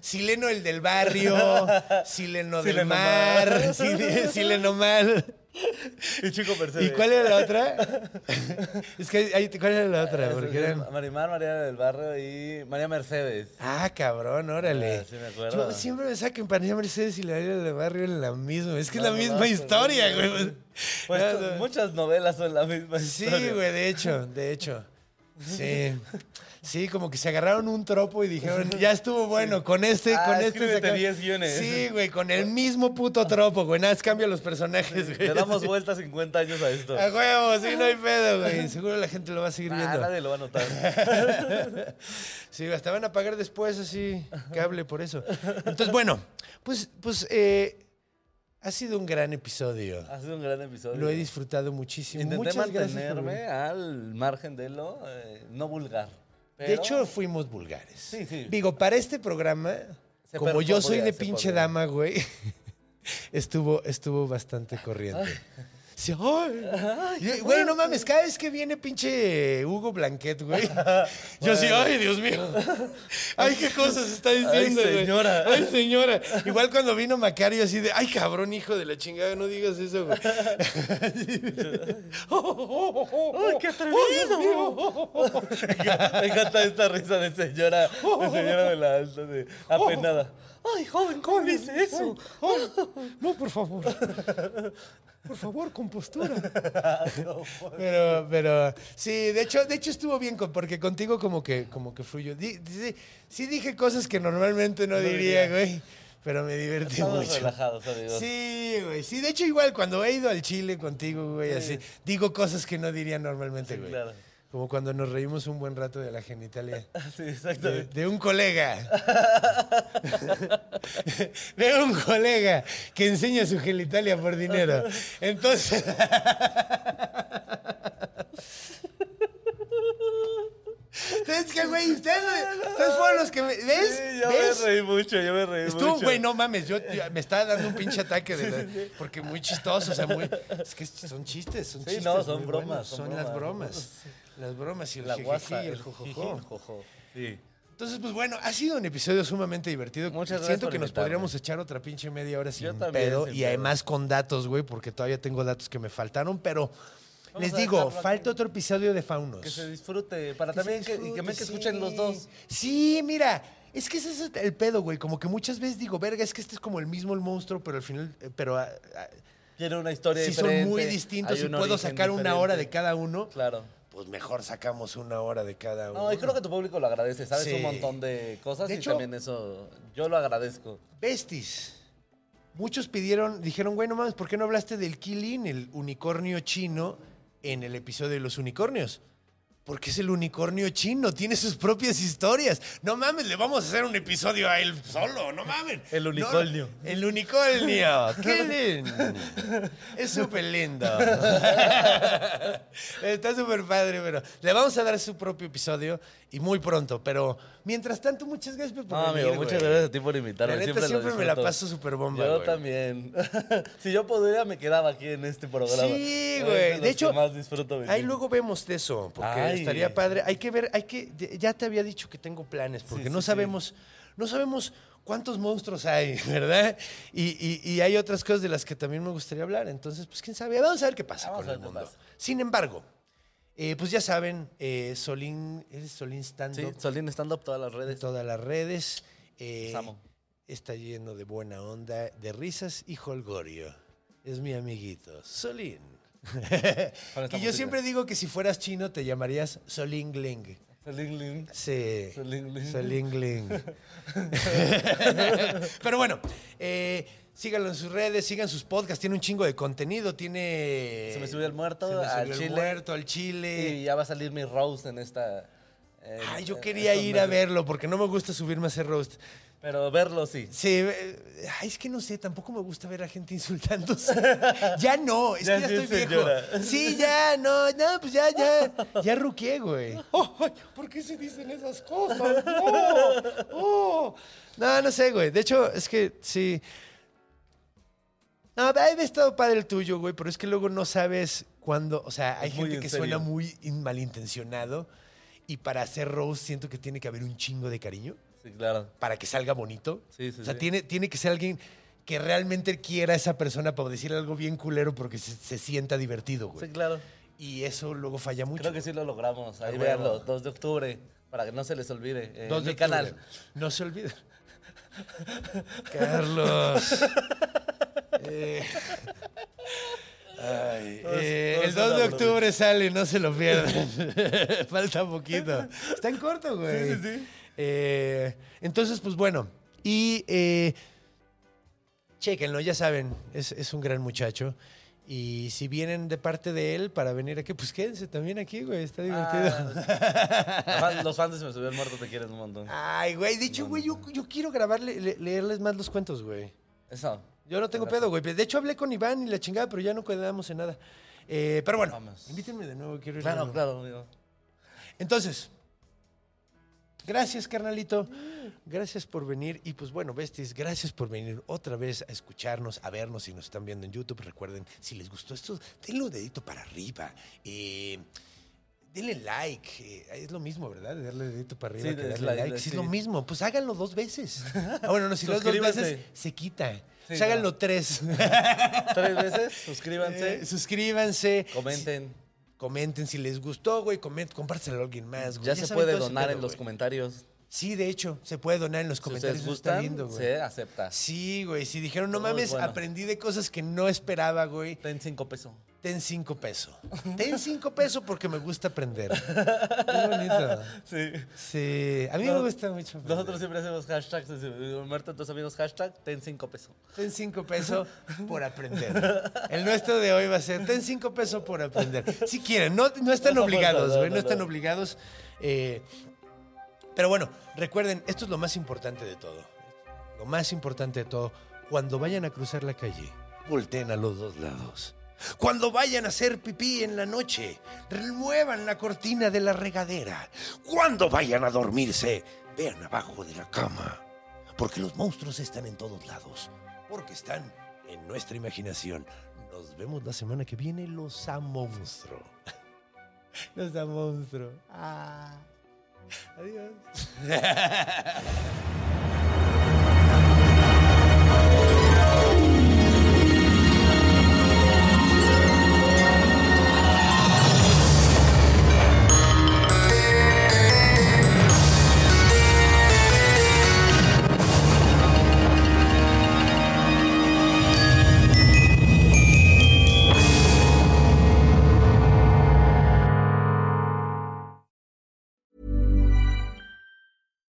Sileno el del barrio, Sileno del Sileno mar, Mar. Sil- Sileno mal. Y Chico Mercedes. ¿Y cuál era la otra? es que, ahí- ¿cuál era la otra? Porque eran... Marimar, María del Barrio y María Mercedes. Ah, cabrón, órale. Ah, sí me acuerdo. Yo siempre me que María Mercedes y la María del barrio en la misma. Es que es la no, misma no, historia, güey. Pues muchas novelas son la misma Sí, historia. güey, de hecho, de hecho. Sí. Sí, como que se agarraron un tropo y dijeron, ya estuvo bueno, con este, Ah, con este. saca-". 10 guiones. Sí, güey, con el mismo puto tropo, güey. Nada, más cambia los personajes, güey. Le damos vuelta 50 años a esto. A huevo, sí, no hay pedo, güey. Seguro la gente lo va a seguir Ah, viendo. nadie lo va a notar. Sí, hasta van a pagar después así cable por eso. Entonces, bueno, pues, pues eh, ha sido un gran episodio. Ha sido un gran episodio. Lo he disfrutado muchísimo. Intenté Muchas gracias por mantenerme al margen de lo eh, no vulgar. De hecho, fuimos vulgares. Sí, sí. Digo, para este programa, Se como yo soy de pinche dama, güey, estuvo, estuvo bastante corriente. Sí, ay. Güey, no mames, cada vez que viene pinche Hugo Blanquet, güey. Yo así, ay, Dios mío. Ay, qué cosas está diciendo, güey. señora. Ay, señora. Igual cuando vino Macario así de, ay, cabrón, hijo de la chingada, no digas eso, güey. ¡Ay, qué atrevido! Me encanta esta risa de señora, de señora de la alta, de apenada. Ay, joven, ¿cómo dice eso? No, por favor. Por favor, con postura. Pero, pero, sí, de hecho, de hecho estuvo bien con- porque contigo como que, como que fluyó. Di- di- sí dije cosas que normalmente no, No diría, diría. güey. Pero me divertí Estamos mucho. relajados, amigos. Sí, güey. Sí, de hecho, igual cuando he ido al Chile contigo, güey, así, digo cosas que no diría normalmente, Sí, güey. claro. Como cuando nos reímos un buen rato de la genitalia. Sí, exactamente. de un colega. De un colega que enseña su genitalia por dinero. Entonces. Entonces, que güey, ustedes, ustedes fueron los que me. ¿Ves? Sí, yo ¿Ves? me reí mucho, yo me reí Estuvo, mucho. güey, no mames, yo, yo- me estaba dando un pinche ataque de la- porque muy chistoso, o sea, muy es que son chistes, son Sí, chistes. no, son bromas, son Son, las bromas. Las bromas y el La guasa, y el jojojo. Sí. Entonces, pues bueno, ha sido un episodio sumamente divertido. Muchas gracias Siento que nos invitarme. podríamos echar otra pinche media hora sin Yo también, pedo sin y pedo. además con datos, güey, porque todavía tengo datos que me faltaron, pero Vamos les digo, falta otro episodio de Faunos. Que se disfrute. Para Que también que, y que, me, que disfrute, escuchen sí. los dos. Sí, mira, es que ese es el pedo, güey. Como que muchas veces digo, verga, es que este es como el mismo el monstruo, pero al final, eh, pero ah, ah, Tiene una historia si diferente. son muy distintos y puedo sacar una hora de cada uno, Claro. Pues mejor sacamos una hora de cada uno. No, y creo que tu público lo agradece. Sabes Sí. un montón de cosas De y hecho- también eso yo lo agradezco. Besties. Muchos pidieron, dijeron, güey, no mames, ¿por qué no hablaste del Killing, el unicornio chino, en el episodio de los unicornios? Porque es el unicornio chino, tiene sus propias historias. No mames, le vamos a hacer un episodio a él solo, no mames. El No, unicornio. el unicornio. ¡Qué lindo! Es súper lindo. Está súper padre, pero le vamos a dar su propio episodio y muy pronto. Pero mientras tanto, muchas gracias por No, venir, amigo, muchas güey. gracias a ti por invitarme. La neta, siempre, me la paso súper bomba, Yo güey. también. si yo pudiera, me quedaba aquí en este programa. Sí, güey. De hecho, más disfruto ahí luego vemos de eso, porque Ay. estaría padre. Hay que ver, hay que, ya te había dicho que tengo planes, porque Sí, no sí, sabemos, no sabemos cuántos monstruos hay, ¿verdad? Y, y- y hay otras cosas de las que también me gustaría hablar. Entonces, pues quién sabe. Vamos a ver qué pasa Vamos con el mundo. pasa. Sin embargo, eh, pues ya saben, eh, Solín, ¿eres Solín Stand Sí, Up Solín Stand Up todas las redes. todas las redes. Eh, está lleno de buena onda, de risas y holgorio. Es mi amiguito, Solín. y yo siempre digo que si fueras chino te llamarías Solín Gling. Ling, ling. Sí. Solín Gling. Solín Gling. Pero bueno, eh, síganlo en sus redes, sigan sus podcasts, tiene un chingo de contenido, tiene... Se me subió el muerto, Se me al subió el chile. muerto, al chile. Y ya va a salir mi roast en esta. en- Ay, yo en quería ir a verlo porque no me gusta subirme a hacer roast. Pero verlo sí. Sí, eh, ay, es que no sé, tampoco me gusta ver a gente insultándose. ya no, es Ya que ya estoy viejo. Sí, ya, no, no, pues ya, ya, ya ruqué, güey. Ay, ¿Por qué se dicen esas cosas? No, oh. no, no sé, güey. De hecho, es que sí. No, ha estado padre el tuyo, güey, pero es que luego no sabes cuándo. O sea, hay Es gente en que serio. suena muy in- malintencionado y para hacer roast siento que tiene que haber un chingo de cariño Sí, claro. para que salga bonito. Sí, sí, o sea, sí. Tiene, tiene que ser alguien que realmente quiera a esa persona para decir algo bien culero porque se, se sienta divertido, güey. Sí, claro. Y eso luego falla mucho. Creo que sí lo logramos. Ahí véanlo, huevo. 2 de octubre, para que no se les olvide. Dos de mi canal. No se olviden. Carlos. Eh, ay, eh, el 2 de octubre sale, no se lo pierdan. Falta poquito. Está en corto, güey. Sí, sí, sí. Eh, entonces, pues bueno. Y eh, chéquenlo, ya saben, es, es un gran muchacho. Y si vienen de parte de él para venir aquí, pues quédense también aquí, güey. Está divertido. Ah, los fans- Se me subió el muerto te quieren un montón. Ay, güey. De hecho, güey, yo, yo quiero grabarle, le- leerles más los cuentos, güey. Eso. Yo no tengo pedo, güey. De hecho, hablé con Iván y la chingada, pero ya no quedamos en nada. Eh, pero bueno, Vamos. invítenme de nuevo, quiero ir. Claro, claro. amigo. Entonces, gracias, carnalito. Gracias por venir. Y pues bueno, besties, gracias por venir otra vez a escucharnos, a vernos si nos están viendo en YouTube. Recuerden, si les gustó esto, denle un dedito para arriba. Eh, denle like. Eh, es lo mismo, ¿verdad? De darle dedito para arriba Sí, que darle like. Sí, es lo mismo. Pues háganlo dos veces. Ah, bueno, no, si lo dos veces, se quita. Sí, Pues háganlo no. tres. Tres veces, suscríbanse, Eh, suscríbanse. comenten. Comenten si les gustó, güey. Comenten, compártelo a alguien más, güey. Ya, se puede donar pedo, en los güey. comentarios. Sí, de hecho, se puede donar en los comentarios. está lindo, güey. se acepta. Sí, güey. Si dijeron, no Todo mames, bueno. aprendí de cosas que no esperaba, güey. Ten cinco pesos. Ten cinco pesos. Ten cinco pesos porque me gusta aprender. Qué bonito. Sí. Sí, a mí me gusta mucho. aprender. Nosotros siempre hacemos hashtags. Muerto tus amigos, hashtag, ten cinco pesos. Ten cinco pesos por aprender. El nuestro de hoy va a ser ten cinco pesos por aprender. Si quieren, no, no están No obligados, güey, no, están obligados. eh, pero bueno, recuerden, esto es lo más importante de todo. Lo más importante de todo, cuando vayan a cruzar la calle, volteen a los dos lados. Cuando vayan a hacer pipí en la noche, remuevan la cortina de la regadera. Cuando vayan a dormirse, vean abajo de la cama. Porque los monstruos están en todos lados. Porque están en nuestra imaginación. Nos vemos la semana que viene, los a monstruo. Los a monstruo. Ah. Adiós.